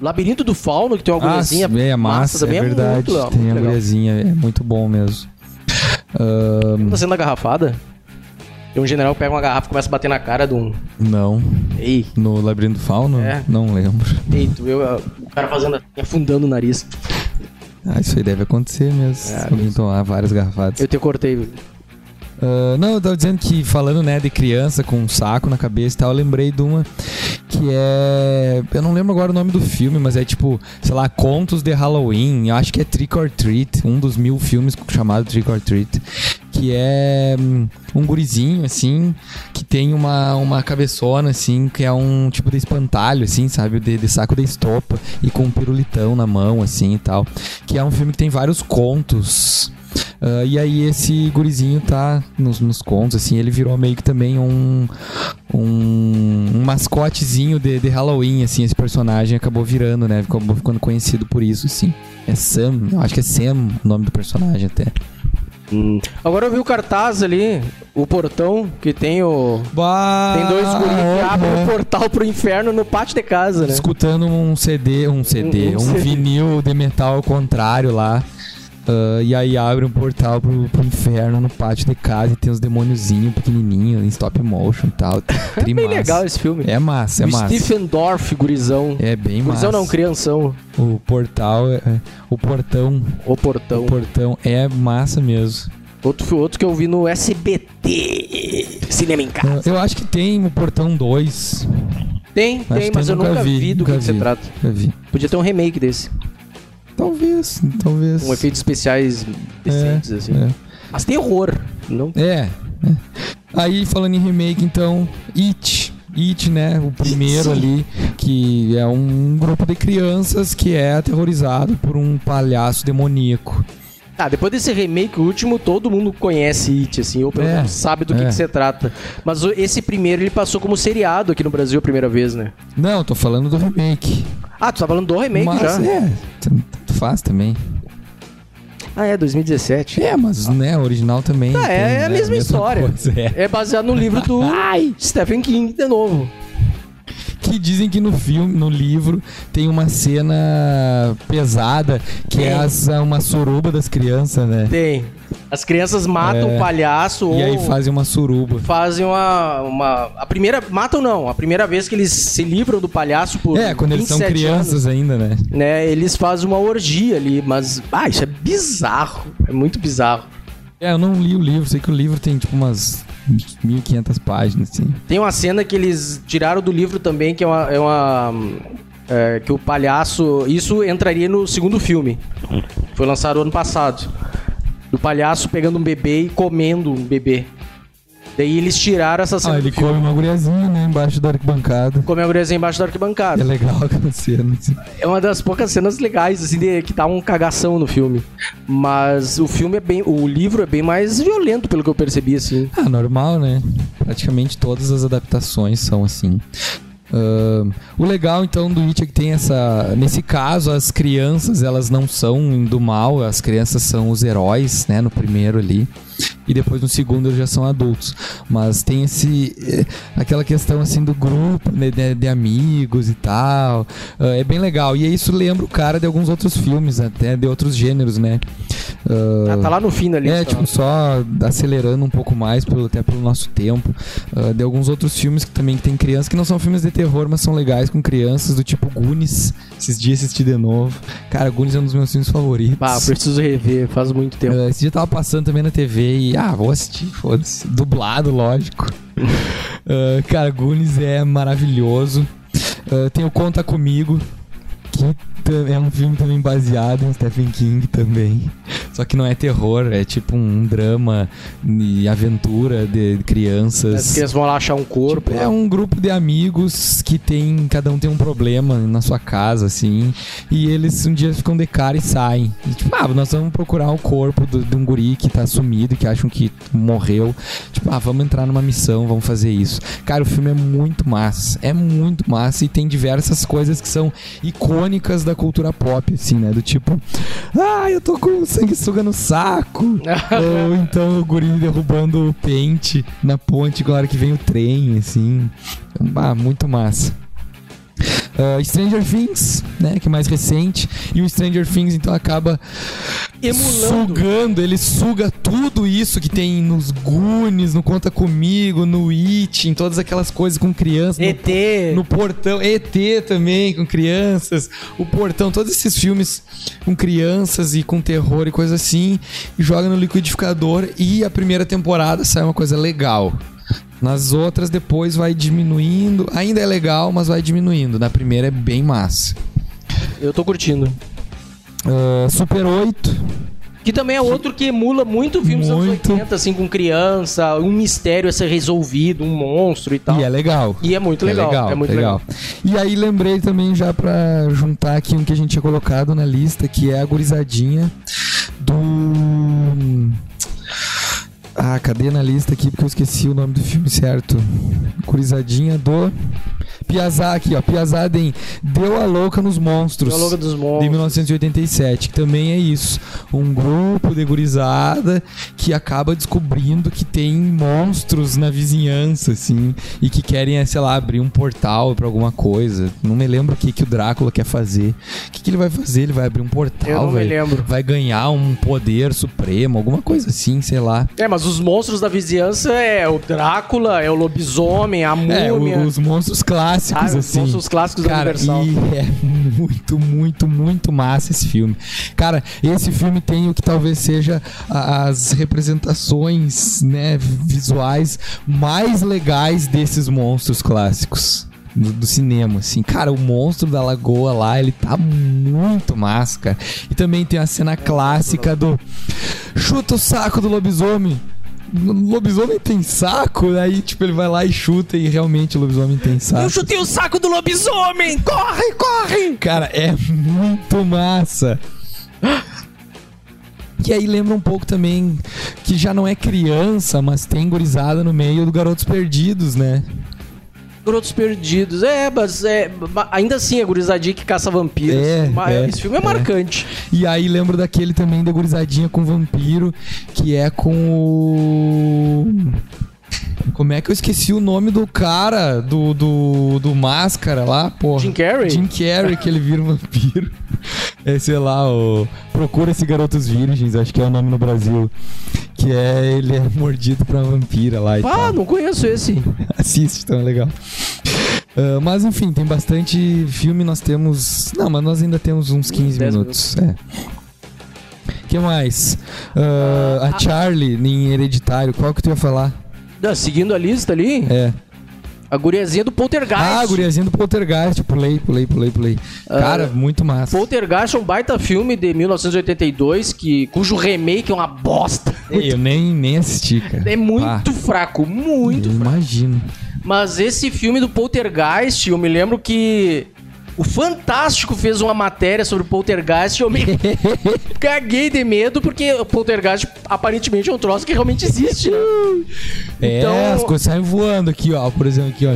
Labirinto do Fauno, que tem uma ah, agulhazinha é, é massa, é verdade. muito, tem muito a legal. mulherzinha, é muito bom mesmo. Ahn, Tá sendo a garrafada? Tem um general que pega uma garrafa e começa a bater na cara de um. não. Ei, No Labirinto Fauno? É. Não lembro. ei, tu viu o cara fazendo assim, afundando o nariz. Ah, isso aí deve acontecer mesmo. se alguém tomar várias garrafadas. Eu te cortei. viu? Ah, não, eu tava dizendo que falando, né, de criança com um saco na cabeça e tal, eu lembrei de uma que é. Eu não lembro agora o nome do filme, mas é tipo, sei lá, Contos de Halloween. Eu acho que é Trick or Treat, um dos mil filmes chamado Trick or Treat. Que é hum, um gurizinho, assim, que tem uma, uma cabeçona, assim, que é um tipo de espantalho, assim, sabe? De, de saco de estopa e com um pirulitão na mão, assim e tal. Que é um filme que tem vários contos. Ah, e aí esse gurizinho tá nos, nos contos, assim, ele virou meio que também um, um, um mascotezinho de, de Halloween, assim, esse personagem acabou virando, né? Acabou ficando conhecido por isso, assim. É Sam, eu acho que é Sam o nome do personagem até. Agora eu vi o cartaz ali, o portão, que tem o. Bah, Tem dois guris que abrem o portal pro inferno no pátio de casa, né? Escutando um CD, um CD, Um- um, um CD. vinil de metal ao contrário lá. Ah, e aí abre um portal pro, pro inferno no pátio de casa e tem uns demôniozinhos pequenininhos em stop motion e tal. É bem legal esse filme. É massa, é o massa. Stephen Dorff, gurizão. É bem gurizão massa. não, crianção. O portal, é- é- o portão, O portão. o portão é massa mesmo. Outro, outro que eu vi no SBT. Cinema em casa. Eu acho que tem o portão 2. Tem, Acho tem, que mas eu nunca vi, vi, do que, nunca que vi. trata. Já vi. Podia ter um remake desse. Talvez, talvez. Com efeitos especiais decentes, assim. É. Mas tem horror. Não É. é. Aí, falando em remake, então, It. It, né? O primeiro ali, que é um grupo de crianças que é aterrorizado por um palhaço demoníaco. Ah, depois desse remake, o último, todo mundo conhece It, assim, ou pelo É, menos sabe do que, é. que se trata. Mas esse primeiro, ele passou como seriado aqui no Brasil a primeira vez, né? Não, tô falando do remake. Ah, tu tá falando do remake mas já? é, faz também. Ah, é, 2017. É, mas né, o original também. Ah, é, tem, é a né, mesma história. coisa, é. É baseado no livro do Stephen King, de novo. Que dizem que no filme, no livro, tem uma cena pesada que é Tem. as, uma suruba das crianças, né? Tem. As crianças matam É. o palhaço E aí fazem uma suruba. fazem uma, uma... A primeira... Matam não. A primeira vez que eles se livram do palhaço por É, quando eles são 27 crianças ainda, né? anos, né? Eles fazem uma orgia ali. Mas... Ah, isso é bizarro. É muito bizarro. É, eu não li o livro, sei que o livro tem tipo umas 1500 páginas, assim. Tem uma cena que eles tiraram do livro também, que é uma... É uma É, que o palhaço. Isso entraria no segundo filme. Foi lançado ano passado. Do palhaço pegando um bebê e comendo um bebê. Daí eles tiraram essa cena. Ah, ele come uma guriazinha, né? Embaixo da arquibancada. Come a guriazinha embaixo da arquibancada. É legal aquela cena. Assim. É uma das poucas cenas legais, assim, de, que dá um cagação no filme. Mas o filme é bem. O livro é bem mais violento, pelo que eu percebi, assim. Ah, normal, né? Praticamente todas as adaptações são assim. Uh, o legal então do It é que tem essa. Nesse caso, as crianças elas não são do mal, as crianças são os heróis, né? No primeiro ali e depois no segundo eles já são adultos. Mas tem esse eh, aquela questão assim do grupo né, de, de, amigos e tal. Uh, é bem legal. E isso lembra o cara de alguns outros filmes, até de outros gêneros, né? Uh, ah, tá lá no fim da lista. É, tipo, só acelerando um pouco mais, pelo, até pelo nosso tempo. Uh, de alguns outros filmes que também tem crianças, que não são filmes de terror, mas são legais com crianças, do tipo Goonies. Esses dias assisti de novo. Cara, Goonies é um dos meus filmes favoritos. Ah, preciso rever, faz muito tempo. Uh, esse dia tava passando também na TV e, ah, vou assistir, foda-se. Dublado, lógico. cara, Goonies é maravilhoso. tem o Conta Comigo, que é um filme também baseado em Stephen King também. Só que não é terror, é tipo um drama e aventura de crianças. As crianças vão lá achar um corpo. Tipo, é um grupo de amigos que tem. Cada um tem um problema na sua casa, assim. E eles um dia ficam de cara e saem. E, tipo, ah, nós vamos procurar o corpo do, de um guri que tá sumido, que acham que morreu. Tipo, ah, vamos entrar numa missão, vamos fazer isso. Cara, o filme é muito massa. É muito massa e tem diversas coisas que são icônicas da cultura pop, assim, né? Do tipo, ah, eu tô com sanguessuga no saco. Ou então o guri derrubando o pente na ponte na hora que vem o trem, assim. Ah, muito massa. Uh, Stranger Things, né, que é mais recente, e o Stranger Things então acaba emulando, sugando, ele suga tudo isso que tem nos Goonies, no Conta Comigo, no It, em todas aquelas coisas com crianças, ET, no, no Portão, ET também com crianças, o Portão, todos esses filmes com crianças e com terror e coisa assim, e joga no liquidificador e a primeira temporada sai uma coisa legal. Nas outras, depois vai diminuindo. Ainda é legal, mas vai diminuindo. Na primeira é bem massa. Eu tô curtindo. Uh, Super 8. Que também é outro que emula muito filmes dos anos 80, assim, com criança, um mistério a ser resolvido, um monstro e tal. E é legal. E é muito é legal. legal. É muito legal. legal. E aí lembrei também já pra juntar aqui um que a gente tinha colocado na lista, que é a gurizadinha do ah, cadê na lista aqui? Porque eu esqueci o nome do filme certo. Curizadinha do. Piazá aqui, ó. Piazada em Deu a Louca nos Monstros. Deu a Louca dos Monstros. De 1987. Que também é isso. Um grupo de gurizada que acaba descobrindo que tem monstros na vizinhança, assim. E que querem, sei lá, abrir um portal pra alguma coisa. Não me lembro o que, que o Drácula quer fazer. O que, que ele vai fazer? Ele vai abrir um portal, eu não vai, me lembro. vai ganhar um poder supremo, alguma coisa assim, sei lá. É, mas os monstros da vizinhança é o Drácula, é o lobisomem, a é, múmia. É, os monstros clássicos, ah, assim. Os clássicos Cara, da Universal. E é muito, muito, muito massa esse filme. Cara, esse filme tem o que talvez seja as representações, né, visuais mais legais desses monstros clássicos do, do, cinema, assim. Cara, o monstro da lagoa lá, ele tá muito massa, cara. E também tem a cena clássica do chuta o saco do lobisomem. Lobisomem tem saco, aí tipo ele vai lá e chuta e realmente o lobisomem tem saco. Eu chutei o saco do lobisomem! Corre, corre! Cara, é muito massa. Que aí lembra um pouco também que já não é criança, mas tem gurizada no meio do Garotos Perdidos, né? Garotos Perdidos. É, mas é, ainda assim é gurizadinha que caça vampiros. É, é, esse filme é, é, marcante. E aí lembro daquele também da gurizadinha com vampiro, que é com o. Como é que eu esqueci o nome do cara do, do, do Máscara lá, pô? Jim Carrey? Jim Carrey, que ele vira um vampiro. É, sei lá, o... Procura esse Garotos Virgens, acho que é o nome no Brasil. Que é ele é mordido pra vampira lá e ah, tal. não conheço esse. Assiste, então é legal. Uh, mas enfim, tem bastante filme, nós temos. Não, mas nós ainda temos uns 15 minutos. minutos. É. que mais? Uh, a Charlie em Hereditário, qual que tu ia falar? seguindo a lista ali? É. A guriazinha do Poltergeist. Ah, a guriazinha do Poltergeist. Pulei, pulei, pulei, pulei. Cara, muito massa. Poltergeist é um baita filme de 1982, que, cujo remake é uma bosta. Ei, eu nem, nem assisti, cara. É muito fraco, muito fraco. imagino. Mas esse filme do Poltergeist, eu me lembro que o Fantástico fez uma matéria sobre o Poltergeist e eu me caguei de medo, porque o Poltergeist aparentemente é um troço que realmente existe, né? É, Então- as coisas saem voando aqui, ó. Por exemplo, aqui, ó.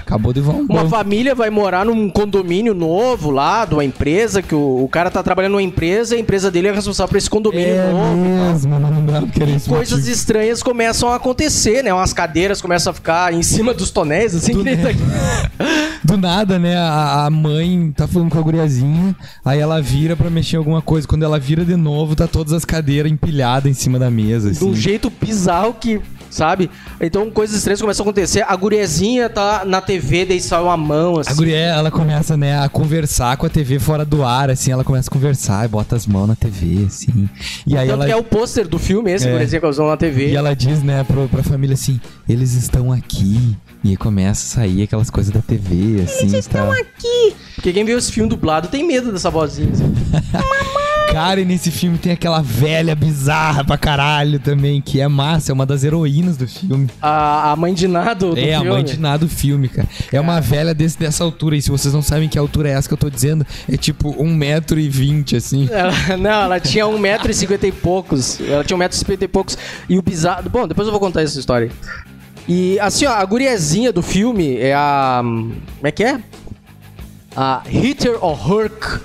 Acabou de voar um Uma família vai morar num condomínio novo lá, de uma empresa, que o, o cara tá trabalhando numa empresa e a empresa dele é responsável por esse condomínio É novo. mesmo, não dá esse Coisas motivo. estranhas começam a acontecer, né? Umas cadeiras começam a ficar em cima dos tonéis, assim, que nem tá aqui. Do nada, né? A, a mãe tá falando com a guriazinha, aí ela vira pra mexer em alguma coisa. Quando ela vira de novo, tá todas as cadeiras empilhadas em cima da mesa, de um assim. jeito bizarro que, sabe? Então coisas estranhas começam a acontecer. A guriazinha tá na TV, daí sai uma mão, assim. A guria, ela começa, né, a conversar com a TV fora do ar, assim, ela começa a conversar e bota as mãos na TV, assim. E aí Tanto ela, que é o pôster do filme, esse, É. guriazinha que eles vão na TV. e ela diz, né, pro, pra família assim, eles estão aqui. E aí começa a sair aquelas coisas da TV, assim. Eles estão aqui. Porque quem viu esse filme dublado tem medo dessa vozinha. assim. Cara, e nesse filme tem aquela velha bizarra pra caralho também, que é massa, é uma das heroínas do filme. A, a mãe de nada do é, a filme. mãe de nada do filme, cara. É uma velha desse, dessa altura. E se vocês não sabem que altura é essa que eu tô dizendo, é tipo 1,20m, assim. Ela- não, ela tinha 1,50m e poucos. Ela tinha 1,50m e poucos. E o bizarro. Bom, depois eu vou contar essa história. E assim, ó, a guriazinha do filme é a. Como é que é? A Hitter or Herc.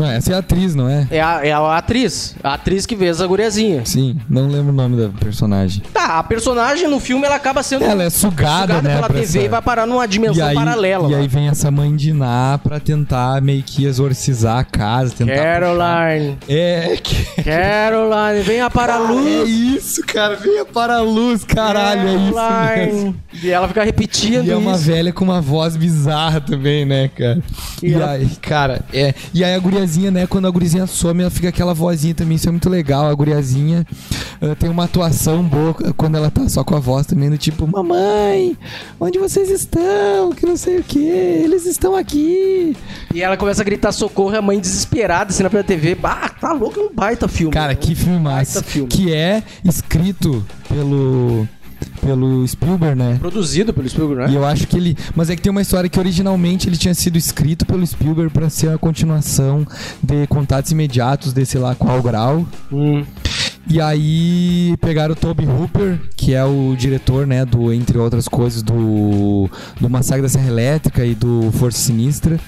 Não, essa é a atriz, não é? É a, é a atriz. A atriz que fez a guriazinha. Sim, não lembro o nome da personagem. Tá, a personagem no filme ela acaba sendo Ela é sugada, né, pela TV essa- e vai parar numa E dimensão aí, paralela. e lá. aí vem essa mãe de Ná pra tentar meio que exorcizar a casa, tentar. Caroline, puxar- É, que... Caroline, venha para a É luz. isso, cara. Venha para a luz, caralho. É isso Caroline. mesmo. E ela fica repetindo E é uma isso. velha com uma voz bizarra também, né, cara? E E, ela- aí, cara, é. E aí a guriazinha, né, quando a guriazinha some, ela fica aquela vozinha também, isso é muito legal. A guriazinha eh, tem uma atuação boa quando ela tá só com a voz também, do tipo, mamãe, onde vocês estão? Que não sei o que, eles estão aqui. E ela começa a gritar socorro, a mãe desesperada, assim, na TV. Bah, tá louco, é um baita filme. Cara, que filme massa. Que é escrito pelo. Pelo Spielberg, né? Produzido pelo Spielberg, E né? eu acho que ele. Mas é que tem uma história que originalmente ele tinha sido escrito pelo Spielberg pra ser a continuação de Contatos Imediatos desse lá qual grau. Hum. E aí pegaram o Toby Hooper, que é o diretor, né, do entre outras coisas do do Massacre da Serra Elétrica e do Força Sinistra,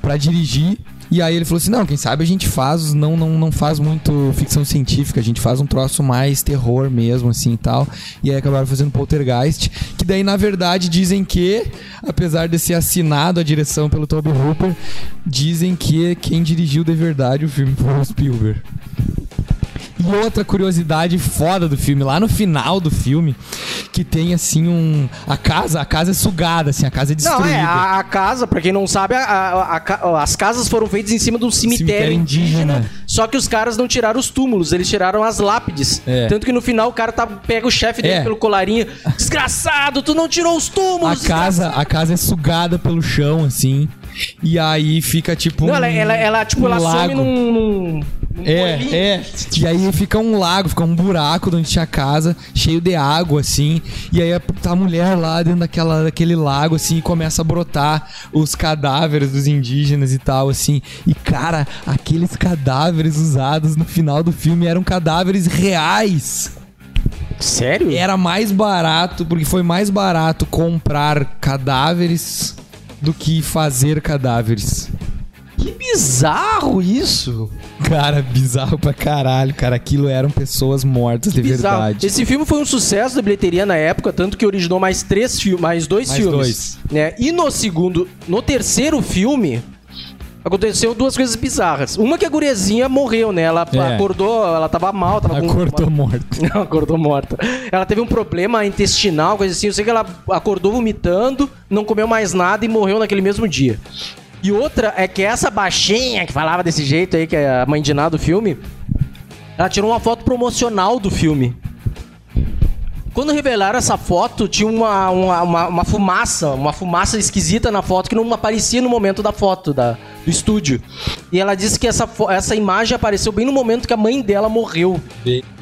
pra dirigir. E aí ele falou assim: "Não, quem sabe a gente faz, não não não faz muito ficção científica, a gente faz um troço mais terror mesmo assim e tal". E aí acabaram fazendo Poltergeist, que daí na verdade dizem que, apesar de ser assinado a direção pelo Toby Hooper, dizem que quem dirigiu de verdade o filme foi o Spielberg. E outra curiosidade foda do filme, lá no final do filme, que tem assim um. A casa, a casa é sugada, assim, a casa é destruída. Não, é, a, a casa, pra quem não sabe, a- a- a as casas foram feitas em cima de um cemitério, Cemitério indígena. indígena. Só que os caras não tiraram os túmulos, eles tiraram as lápides. É. Tanto que no final o cara tá, pega o chefe dele É. pelo colarinho. Desgraçado, tu não tirou os A túmulos! casa, a casa é sugada pelo chão, assim. E aí fica tipo. Não, um- ela, ela, ela, tipo, um ela some lago. num. num, É, bolinho. é. E aí fica um lago, fica um buraco de onde tinha a casa, cheio de água, assim. E aí tá a mulher lá dentro daquela, daquele lago, assim, e começa a brotar os cadáveres dos indígenas e tal, assim. E, cara, aqueles cadáveres usados no final do filme eram cadáveres reais. Sério? Era mais barato, porque foi mais barato comprar cadáveres do que fazer cadáveres. Bizarro isso! Cara, bizarro pra caralho, cara. Aquilo eram pessoas mortas de Bizarro. verdade. Esse filme foi um sucesso da bilheteria na época, tanto que originou mais três filmes, mais dois Mais filmes. dois. Né? E no segundo, no terceiro filme, aconteceu duas coisas bizarras. Uma que a guriazinha morreu, né? Ela É. acordou, ela tava mal, tava com... Acordou morto. Não, acordou morta. Ela teve um problema intestinal, coisa assim. Eu sei que ela acordou vomitando, não comeu mais nada e morreu naquele mesmo dia. E outra é que essa baixinha que falava desse jeito aí, que é a mãe de nada do filme, ela tirou uma foto promocional do filme. quando revelaram essa foto, tinha uma, uma, uma, uma fumaça, uma fumaça esquisita na foto que não aparecia no momento da foto da, do estúdio. E ela disse que essa, essa imagem apareceu bem no momento que a mãe dela morreu.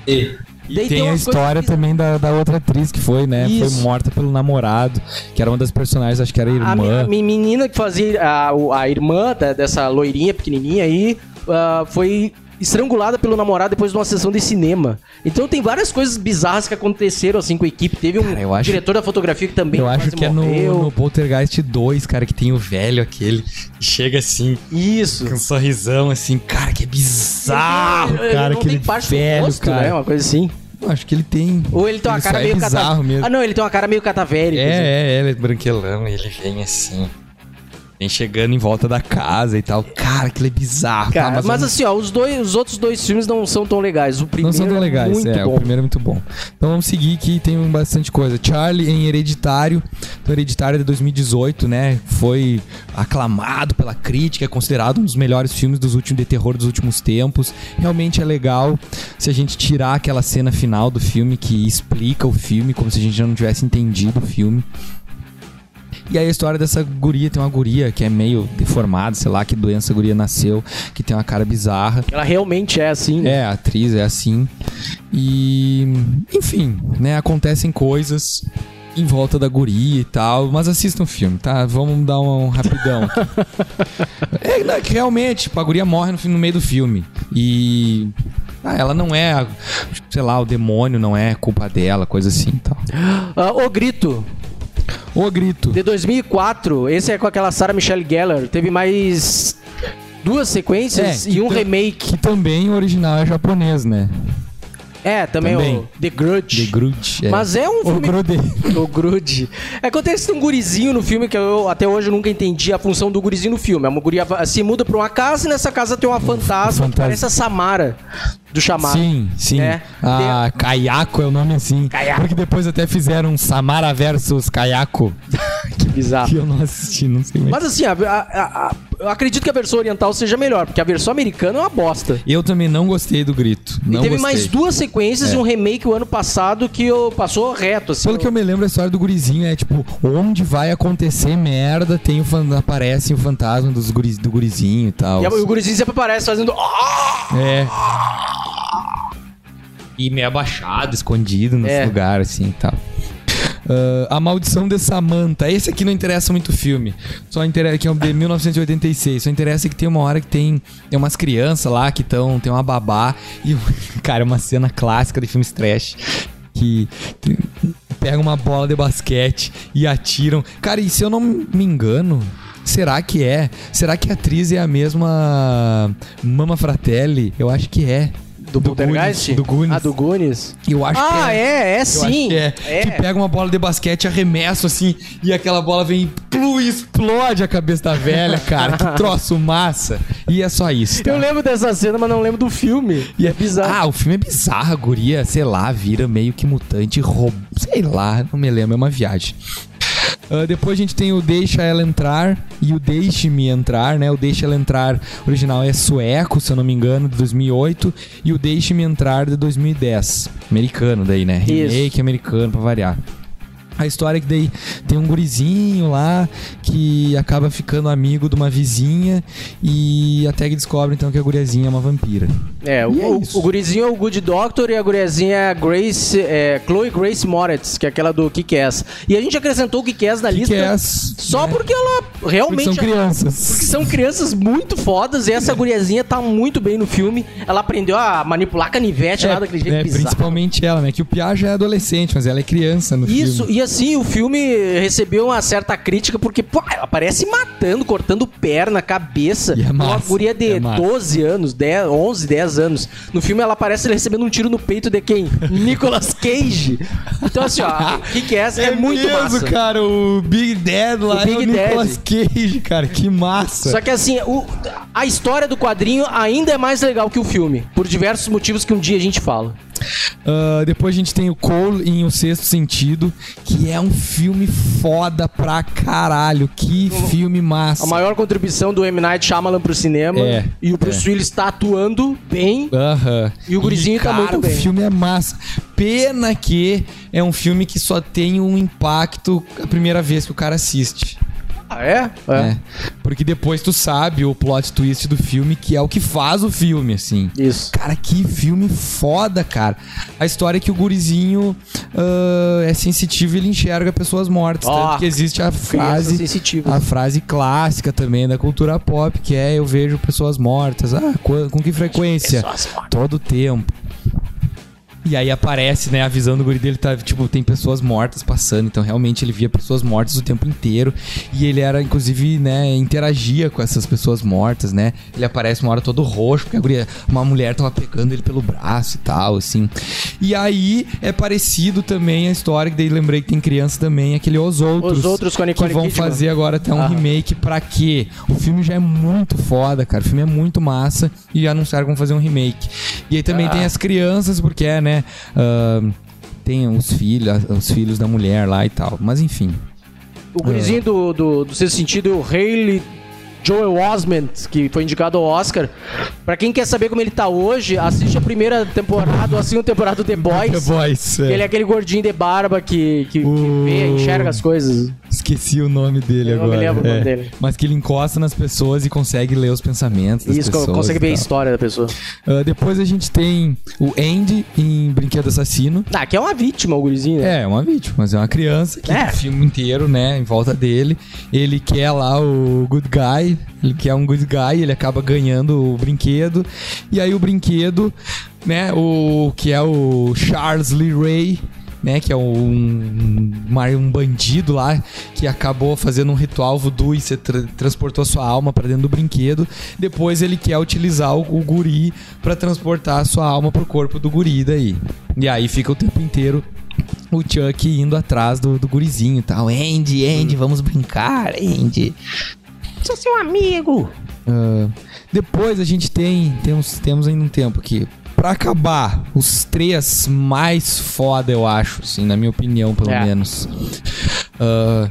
E. E tem a história também da, da outra atriz que foi, né? Isso. Foi morta pelo namorado, que era uma das personagens, acho que era a irmã. A, a menina que fazia a, a irmã da, dessa loirinha pequenininha aí uh, foi estrangulada pelo namorado depois de uma sessão de cinema. Então tem várias coisas bizarras que aconteceram assim com a equipe. Teve um cara, acho, diretor da fotografia que também Eu acho que morreu. é no, no Poltergeist 2, cara, que tem o velho aquele que chega assim. Isso. Com um sorrisão assim, cara, que é bizarro, ele, cara, ele aquele velho, rosto, cara. Né? Uma coisa assim. Eu acho que ele tem. Ou ele tem uma ele cara meio é cata... mesmo. Ah, não, ele tem uma cara meio catavérica. É, assim. é, ele é branquelão e ele vem assim. Vem chegando em volta da casa e tal. Cara, aquilo é bizarro. Cara, tá? mas, mas assim, ó, os, dois, os outros dois filmes não são tão legais. O primeiro não são tão é legais, é, muito é, bom. o primeiro é muito bom. Então vamos seguir que tem bastante coisa. Charlie em Hereditário. Então, Hereditário é de 2018, né? Foi aclamado pela crítica, é considerado um dos melhores filmes dos últimos de terror dos últimos tempos. Realmente é legal se a gente tirar aquela cena final do filme que explica o filme, como se a gente já não tivesse entendido o filme. E aí a história dessa guria, tem uma guria que é meio deformada, sei lá que doença a guria nasceu, que tem uma cara bizarra. Ela realmente é assim. Né? É, a atriz é assim. E enfim, né, acontecem coisas em volta da guria e tal, mas assistam o filme, tá? Vamos dar um, um rapidão aqui. é, que realmente, tipo, a guria morre no, no meio do filme. E ah, ela não é, sei lá, o demônio não é culpa dela, coisa assim e tal. Uh, o grito. O Grito. De 2004, esse é com aquela Sarah Michelle Gellar. Teve mais duas sequências é, e um remake. Que também o original é japonês, né? É, também, também, o The Grudge. The Grudge, é. Mas é um filme... O Grude. o Grudge. É, acontece um gurizinho no filme que eu até hoje nunca entendi a função do gurizinho no filme. É uma guria se muda pra uma casa e nessa casa tem uma fantasma, que parece a Samara do chamado. Sim, sim. Né? Ah, Kayako é o nome assim. Kayako. Porque depois até fizeram Samara versus Kayako. que bizarro. Que eu não assisti, não sei mais. Mas assim, a, a, a, eu acredito que a versão oriental seja melhor, porque a versão americana é uma bosta. Eu também não gostei do grito. Não e teve gostei. mais duas sequências é. e um remake o ano passado que eu, passou reto. Assim, Pelo eu... que eu me lembro, a história do gurizinho é tipo, onde vai acontecer merda, tem o, aparece o fantasma dos guri, do gurizinho e tal. E o gurizinho sempre aparece fazendo. É e meio abaixado, escondido nesse é. lugar, assim e tal. Uh, a Maldição de Samantha. Esse aqui não interessa muito o filme. Só interessa que é de 1986. Só interessa que tem uma hora que tem, tem umas crianças lá que estão. Tem uma babá. E, cara, é uma cena clássica de filmes trash. Que pegam uma bola de basquete e atiram. Cara, e se eu não me engano. Será que é? Será que a atriz é a mesma Mama Fratelli? Eu acho que é. Do, do Poltergeist? Do Goonies. Ah, do Goonies. Eu acho ah, que é. Ah, é, é sim. Que é. é. Que pega uma bola de basquete, arremesso assim, e aquela bola vem e explode a cabeça da velha, cara. que troço massa. E é só isso. Tá? Eu lembro dessa cena, mas não lembro do filme. E é bizarro. Ah, o filme é bizarro, a guria, sei lá, vira meio que mutante, roubo. Sei lá, não me lembro, é uma viagem. Uh, depois a gente tem o Deixa Ela Entrar e o Deixe-me Entrar, né? O Deixa Ela Entrar original é sueco, se eu não me engano, de 2008, e o Deixe-me Entrar de 2010. Americano daí, né? Remake Isso. americano, pra variar. A história é que daí tem um gurizinho lá que acaba ficando amigo de uma vizinha e até que descobre então que a guriazinha é uma vampira. É, o, é o, gurizinho é o Good Doctor e a guriazinha é a Grace, é, Chloe Grace Moretz, que é aquela do Kick-Ass. E a gente acrescentou o Kick-Ass na lista só né? porque ela realmente... Porque são crianças. Porque são crianças muito fodas e essa guriazinha tá muito bem no filme. Ela aprendeu a manipular canivete é, lá daquele jeito é, bizarro. Principalmente ela, né? Que o Pia já é adolescente, mas ela é criança no Isso, filme. e assim, o filme recebeu uma certa crítica porque, pô, aparece matando, cortando perna, cabeça. E é massa, uma guria de é 12 anos, 10, 11, 10 anos. No filme ela aparece recebendo um tiro no peito de quem? Nicolas Cage. Então, assim, ó, o que, que é essa? É, é muito mesmo, massa. cara, o Big Dad lá o Big é o Nicolas Cage, cara, que massa. Só que assim, o, a história do quadrinho ainda é mais legal que o filme, por diversos motivos que um dia a gente fala. Uh, depois a gente tem o Cole em O Sexto Sentido, que é um filme foda pra caralho. Que filme massa. A maior contribuição do M. Night Shyamalan pro cinema. É, e o Bruce é. Willis tá atuando bem. Aham. E o gurizinho tá cara, muito bem. O filme é massa. Pena que é um filme que só tem um impacto a primeira vez que o cara assiste. Ah, é? É. Porque depois tu sabe o plot twist do filme, que é o que faz o filme, assim. Isso. Cara, que filme foda, cara. A história é que o gurizinho ah, é sensitivo e ele enxerga pessoas mortas. Ó, tanto que existe a frase. A frase clássica também da cultura pop, que é eu vejo pessoas mortas. Ah, com, com que frequência? Todo tempo. E aí aparece, né, a visão do guri dele tá, tipo, tem pessoas mortas passando, então realmente ele via pessoas mortas o tempo inteiro. E ele era, inclusive, né, interagia com essas pessoas mortas, né? Ele aparece uma hora todo roxo, porque a guria, uma mulher tava pegando ele pelo braço e tal, assim. E aí é parecido também a história, que daí lembrei que tem criança também, aquele Os Outros. Os Outros com a Nicole Que vão Kidman. fazer agora até um Aham. remake pra quê? O filme já é muito foda, cara. O filme é muito massa e anunciaram que vão fazer um remake. E aí também Ah. tem as crianças, porque é, né? Ah, tem os filhos, os filhos da mulher lá e tal. Mas enfim. O gurizinho do, do, do sexto sentido, o Haley Joel Osment, que foi indicado ao Oscar. Pra quem quer saber como ele tá hoje, assiste a primeira temporada, ou a segunda temporada do The Boys. Boys. Ele é aquele gordinho de barba que, que, que O- vê, enxerga as coisas. Esqueci o nome dele Eu não me agora. lembro o nome É. dele. Mas que ele encosta nas pessoas e consegue ler os pensamentos das Isso, pessoas. consegue ver a história da pessoa. Ah, depois a gente tem o Andy em Brinquedo Assassino. Ah, que é uma vítima, o gurizinho, né? É, uma vítima, mas é uma criança que É. o filme inteiro, né, em volta dele, ele quer lá o good guy, ele quer um good guy, ele acaba ganhando o brinquedo, e aí o brinquedo, né, o que é o Charles Lee Ray, né, que é um, uma- um bandido lá que acabou fazendo um ritual voodoo e se tra- transportou sua alma pra dentro do brinquedo. Depois ele quer utilizar o, o guri pra transportar a sua alma pro corpo do guri daí. E aí fica o tempo inteiro o Chuck indo atrás do, do gurizinho e tal. Andy, Andy, vamos brincar, Andy. Sou seu amigo. Ah, depois a gente tem, temos, temos ainda um tempo aqui. Pra acabar, os três mais foda, eu acho, assim, na minha opinião, pelo É. menos. Ah,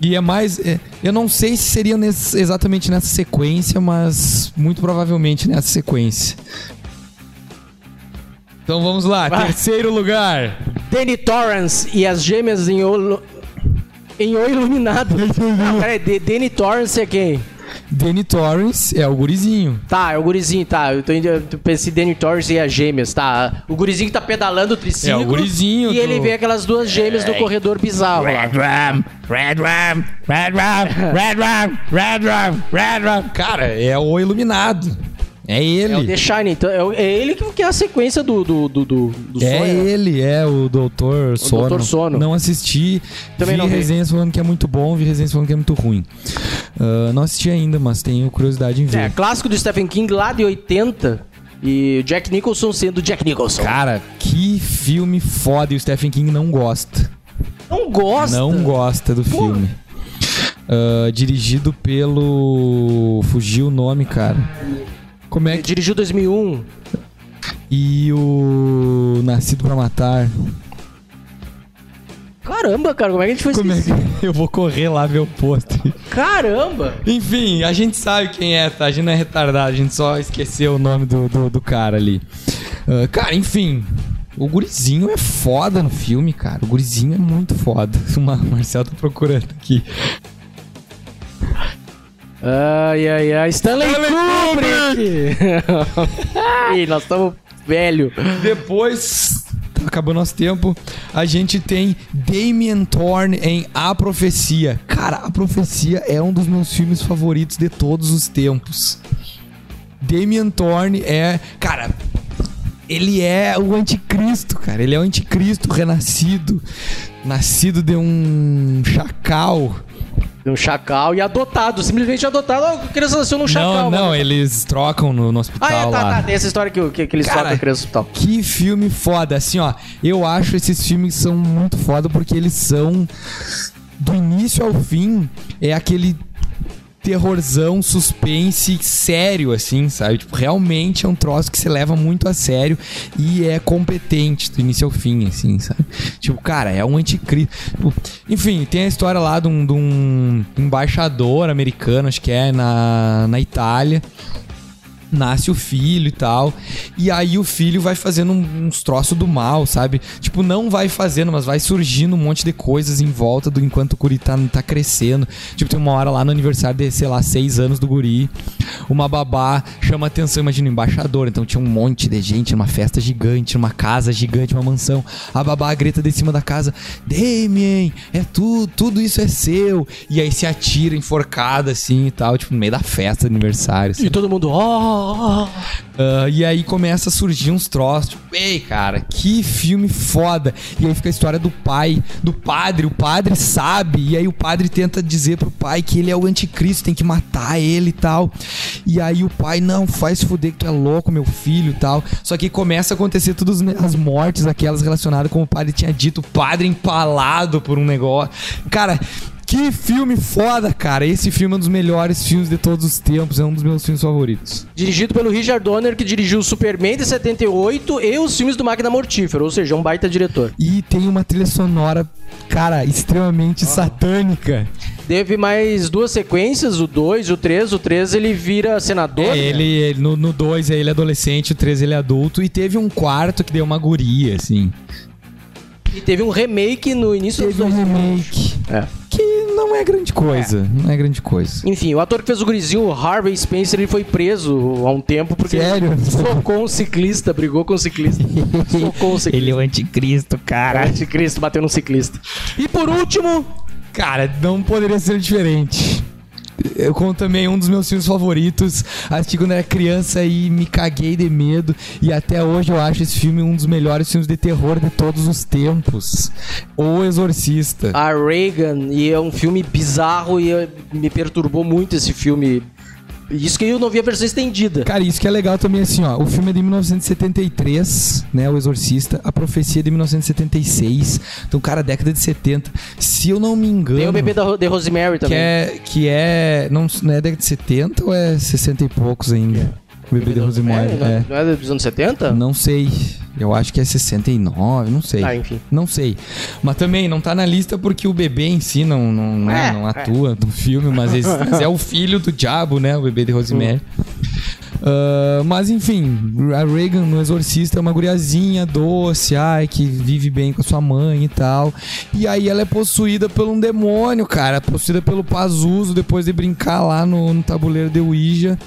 e é mais. é, eu não sei se seria nesse- exatamente nessa sequência, mas muito provavelmente nessa sequência. Então vamos lá, Vai. terceiro lugar. Danny Torrance e as gêmeas em em o Iluminado. Não, peraí, D- Danny Torrance é quem? Danny Torrance é o gurizinho. Tá, é o gurizinho, tá. Eu tô indo, eu pensei Danny Torrance e as gêmeas, tá. O gurizinho que tá pedalando o triciclo. É, o gurizinho E do- ele vê aquelas duas gêmeas no corredor bizarro lá. Ram, Red Ram, Red Ram, Red Ram, Red Ram, Red Ram. Cara, é o iluminado. É ele. É o The Shining. Então, é, é ele que é a sequência do, do, do, do, do É sonho. né? ele, é o Doutor Sono. Dr. Sono. Não assisti. Também vi não vi. resenhas falando que é muito bom, vi resenhas falando que é muito ruim. Ah, não assisti ainda, mas tenho curiosidade em ver. É, clássico do Stephen King lá de 80. E o Jack Nicholson sendo Jack Nicholson. Cara, que filme foda e o Stephen King não gosta. Não gosta. Não gosta do Pô. filme. Ah, dirigido pelo. Fugiu o nome, cara. Como é Ele que. Dirigiu 2001. E o. Nascido pra Matar. Caramba, cara, como é que a gente foi Como é que. Eu vou correr lá ver o pôster. Caramba! Enfim, a gente sabe quem é, tá? A gente não é retardado, a gente só esqueceu o nome do, do, do cara ali. Ah, cara, enfim. O gurizinho é foda no filme, cara. O gurizinho é muito foda. O Mar- Marcel tá procurando aqui. Ai, ai, ai. Stanley, Stanley Kubrick! Ih, nós estamos velho. Depois, acabando nosso tempo, a gente tem Damien Thorne em A Profecia. Cara, A Profecia é um dos meus filmes favoritos de todos os tempos. Damien Thorne é. Cara, ele é o anticristo, cara. Ele é o anticristo renascido. Nascido de um chacal. Um chacal e adotado, simplesmente adotado. A criança nasceu num chacal. não, não, eles trocam no, no hospital Ah, é, tá, lá. tá. Tem essa história que, que, que eles Cara, trocam a criança no hospital. Que filme foda. Assim, ó, eu acho esses filmes são muito foda porque eles são do início ao fim é aquele terrorzão, suspense sério, assim, sabe? Tipo, realmente é um troço que se leva muito a sério e é competente do início ao fim, assim, sabe? Tipo, cara, é um anticristo. Tipo, enfim, tem a história lá de um, de um embaixador americano, acho que é, na, na Itália nasce o filho e tal. E aí o filho vai fazendo uns troços do mal, sabe? Tipo, não vai fazendo, mas vai surgindo um monte de coisas em volta do enquanto o guri tá, tá crescendo. Tipo, tem uma hora lá no aniversário de, sei lá, seis anos do guri. Uma babá chama atenção, imagina, o embaixador. Então tinha um monte de gente numa festa gigante, numa casa gigante, uma mansão. A babá grita de cima da casa: Damien, é tudo, tudo isso é seu. E aí se atira enforcada assim e tal, tipo, no meio da festa de aniversário. Assim. E todo mundo, ó, oh, Uh, e aí começa a surgir uns troços, tipo, ei, cara, que filme foda. E aí fica a história do pai, do padre, o padre sabe, e aí o padre tenta dizer pro pai que ele é o anticristo, tem que matar ele e tal. E aí o pai, não, faz fuder que tu é louco, meu filho e tal. Só que começa a acontecer todas as mortes, aquelas relacionadas com o padre tinha dito, o padre empalado por um negócio. Cara, que filme foda, cara. Esse filme é um dos melhores filmes de todos os tempos. É um dos meus filmes favoritos. Dirigido pelo Richard Donner, que dirigiu Superman de 78 e os filmes do Máquina Mortífera. Ou seja, um baita diretor. E tem uma trilha sonora, cara, extremamente oh. satânica. Teve mais duas sequências, o 2 e o 3. O 3 ele vira senador. É, né? ele, ele, no 2 ele é adolescente, o 3 ele é adulto. E teve um quarto que deu uma guria, assim. E teve um remake no início teve dos um remake. É. Não é grande coisa. É. Não é grande coisa. Enfim, o ator que fez o gurizinho, o Harvey Spencer, ele foi preso há um tempo porque Sério? socou um ciclista, brigou com um ciclista. socou um ciclista. Ele é o anticristo, cara. É, anticristo bateu no ciclista. E por último. Cara, não poderia ser diferente eu conto também um dos meus filmes favoritos. Assisti quando era criança e me caguei de medo. E até hoje eu acho esse filme um dos melhores filmes de terror de todos os tempos. O Exorcista. A Reagan, e é um filme bizarro e me perturbou muito esse filme isso que eu não vi a versão estendida. Cara, isso que é legal também, assim, ó. O filme é de 1973, né? O Exorcista. A Profecia é de 1976. Então, cara, década de 70. Se eu não me engano. Tem o bebê da, de Rosemary também. Que é. Que é não, não é década de 70 ou é 60 e poucos ainda? O bebê, bebê de Rosemary. É, não é dos anos 70? Não sei. Eu acho que é 69, não sei. Ah, enfim. Não sei. Mas também não tá na lista porque o bebê em si não, não, né, é, não atua é. no filme, mas, é o filho do diabo, né? O bebê de Rosemary. Uh, mas enfim, a Reagan no Exorcista é uma guriazinha doce, ai, que vive bem com a sua mãe e tal. E aí ela é possuída por um demônio, cara. Possuída pelo Pazuzu depois de brincar lá no, no tabuleiro de Ouija.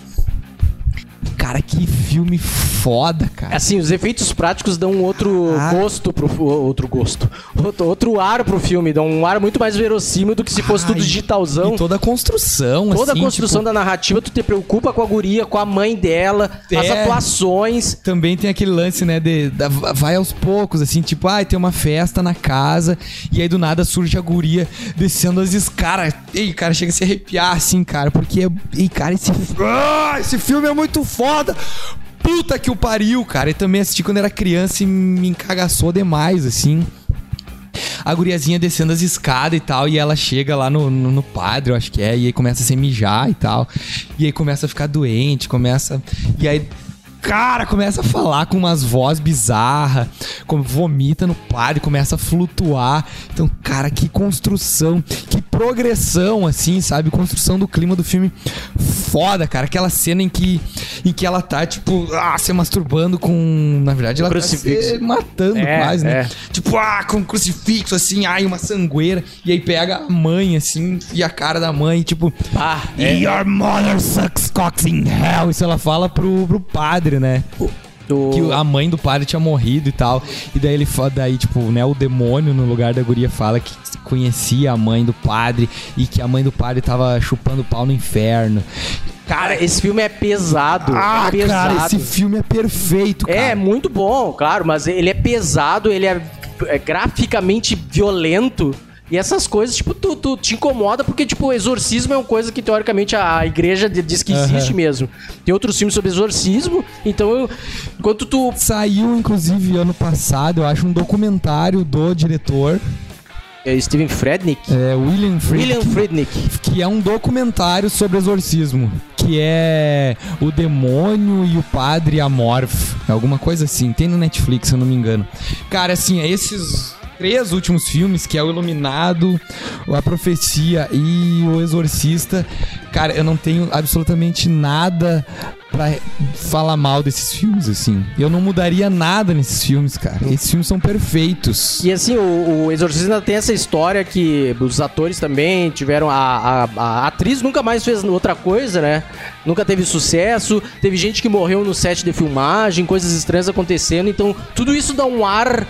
Cara, que filme foda, cara. Assim, os efeitos práticos dão um outro ah. gosto pro outro gosto. Outro, outro ar pro filme, dão um ar muito mais verossímil do que se fosse Ai, tudo digitalzão. E toda a construção, Toda assim, a construção tipo... da narrativa, tu te preocupa com a guria, com a mãe dela, é, as atuações. Também tem aquele lance, né, de, de vai aos poucos, assim, tipo, ai, ah, tem uma festa na casa e aí do nada surge a guria descendo as escadas. Ei, cara, chega a se arrepiar assim, cara, porque ei, cara, esse ah, esse filme é muito foda. Puta que o pariu, cara. E também assisti quando era criança e me encagaçou demais, assim. A guriazinha descendo as escadas e tal, e ela chega lá no, no, no, padre, eu acho que é, e aí começa a se mijar e tal. E aí começa a ficar doente, começa. E aí cara começa a falar com umas vozes bizarras, vomita no padre, começa a flutuar. Então, cara, que construção, que progressão, assim, sabe? Construção do clima do filme foda, cara. Aquela cena em que, em que ela tá, tipo, ah, se masturbando com. Na verdade, ela crucifixo. tá se matando é, quase, né? É. Tipo, ah, com um crucifixo, assim, ai, uma sangueira. E aí pega a mãe, assim, e a cara da mãe, tipo, ah, é. Your mother sucks cocks in hell. Isso ela fala pro, pro padre, né? Que a mãe do padre tinha morrido e tal. E daí ele daí, tipo, né, o demônio no lugar da guria fala que conhecia a mãe do padre e que a mãe do padre tava chupando pau no inferno. Cara, esse filme é pesado. Ah, é pesado. cara, esse filme é perfeito, é, cara. É, muito bom, claro, mas ele é pesado, ele é, é graficamente violento. E essas coisas, tipo, tu, tu, te incomoda porque, tipo, exorcismo é uma coisa que, teoricamente, a igreja diz que existe uhum. mesmo. Tem outros filmes sobre exorcismo, então eu, enquanto tu... Saiu, inclusive, ano passado, eu acho, um documentário do diretor É Steven Frednick? É William Friedkin. William Friednick. Que é um documentário sobre exorcismo. Que é O Demônio e o Padre Amorf. Alguma coisa assim. Tem no Netflix, se eu não me engano. Cara, assim, é esses três últimos filmes, que é o Iluminado, a Profecia e o Exorcista. Cara, eu não tenho absolutamente nada pra falar mal desses filmes, assim. Eu não mudaria nada nesses filmes, cara. Esses filmes são perfeitos. E assim, o, o Exorcista tem essa história que os atores também tiveram. A, a, a, atriz nunca mais fez outra coisa, né? Nunca teve sucesso. Teve gente que morreu no set de filmagem, coisas estranhas acontecendo. Então, tudo isso dá um ar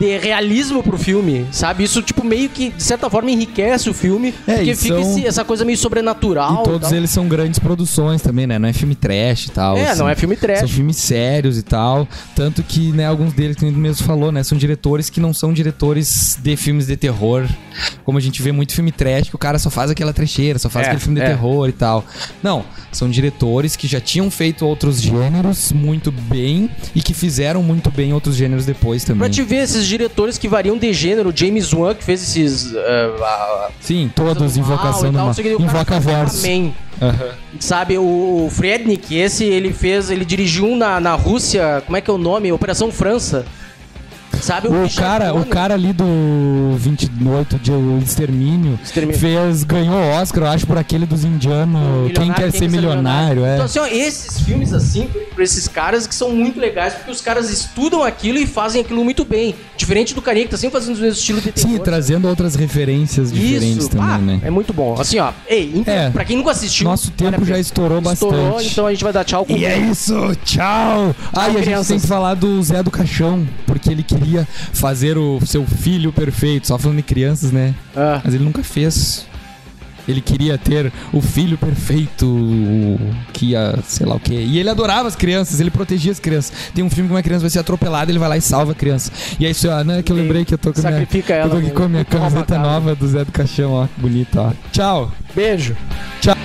de realismo pro filme, sabe? Isso, tipo, meio que, de certa forma, enriquece o filme. É, porque fica são... esse, essa coisa meio sobrenatural. E todos e eles são grandes produções também, né? Não é filme trash e tal. É, assim. não é filme trash. São filmes sérios e tal. Tanto que, né, alguns deles, que mesmo falou, né? São diretores que não são diretores de filmes de terror. Como a gente vê muito filme trash, que o cara só faz aquela trecheira, só faz é, aquele filme de é. terror e tal. Não, são diretores que já tinham feito outros gêneros muito bem e que fizeram muito bem outros gêneros depois também. Pra te ver esses diretores que variam de gênero. James Wan, que fez esses. Uh, uh, Sim, todos, invocação do mal. Invoca verso. Amém. Uhum. Sabe, o Frednik, esse ele fez, ele dirigiu um na, na Rússia, como é que é o nome? Operação França. Sabe o, o cara, o cara ali do 28 de o Extermínio, Extermínio, fez ganhou Oscar, eu acho por aquele dos indianos, quem quer quem ser milionário, milionário, é. Então assim, ó, esses filmes assim, por esses caras que são muito legais porque os caras estudam aquilo e fazem aquilo muito bem, diferente do carinha que tá sempre fazendo o mesmo estilo de terror. Sim, trazendo outras referências diferentes Isso. também, ah, né? É muito bom. Assim, ó, ei, é. para quem nunca assistiu, nosso tempo já estourou bastante. Estourou, então a gente vai dar tchau com E é isso, tchau. Ah, e a gente tem que falar do Zé do Caixão, porque ele queria fazer o seu filho perfeito. Só falando de crianças, né? Ah. Mas ele nunca fez. Ele queria ter o filho perfeito, que ia, sei lá o quê. E ele adorava as crianças, ele protegia as crianças. Tem um filme que uma criança vai ser atropelada, ele vai lá e salva a criança. E é isso, ó, né, que eu lembrei que eu tô com a minha, ela, eu tô aqui com a minha camiseta nova do Zé do Caixão, ó, bonita, ó. Tchau. Beijo. Tchau.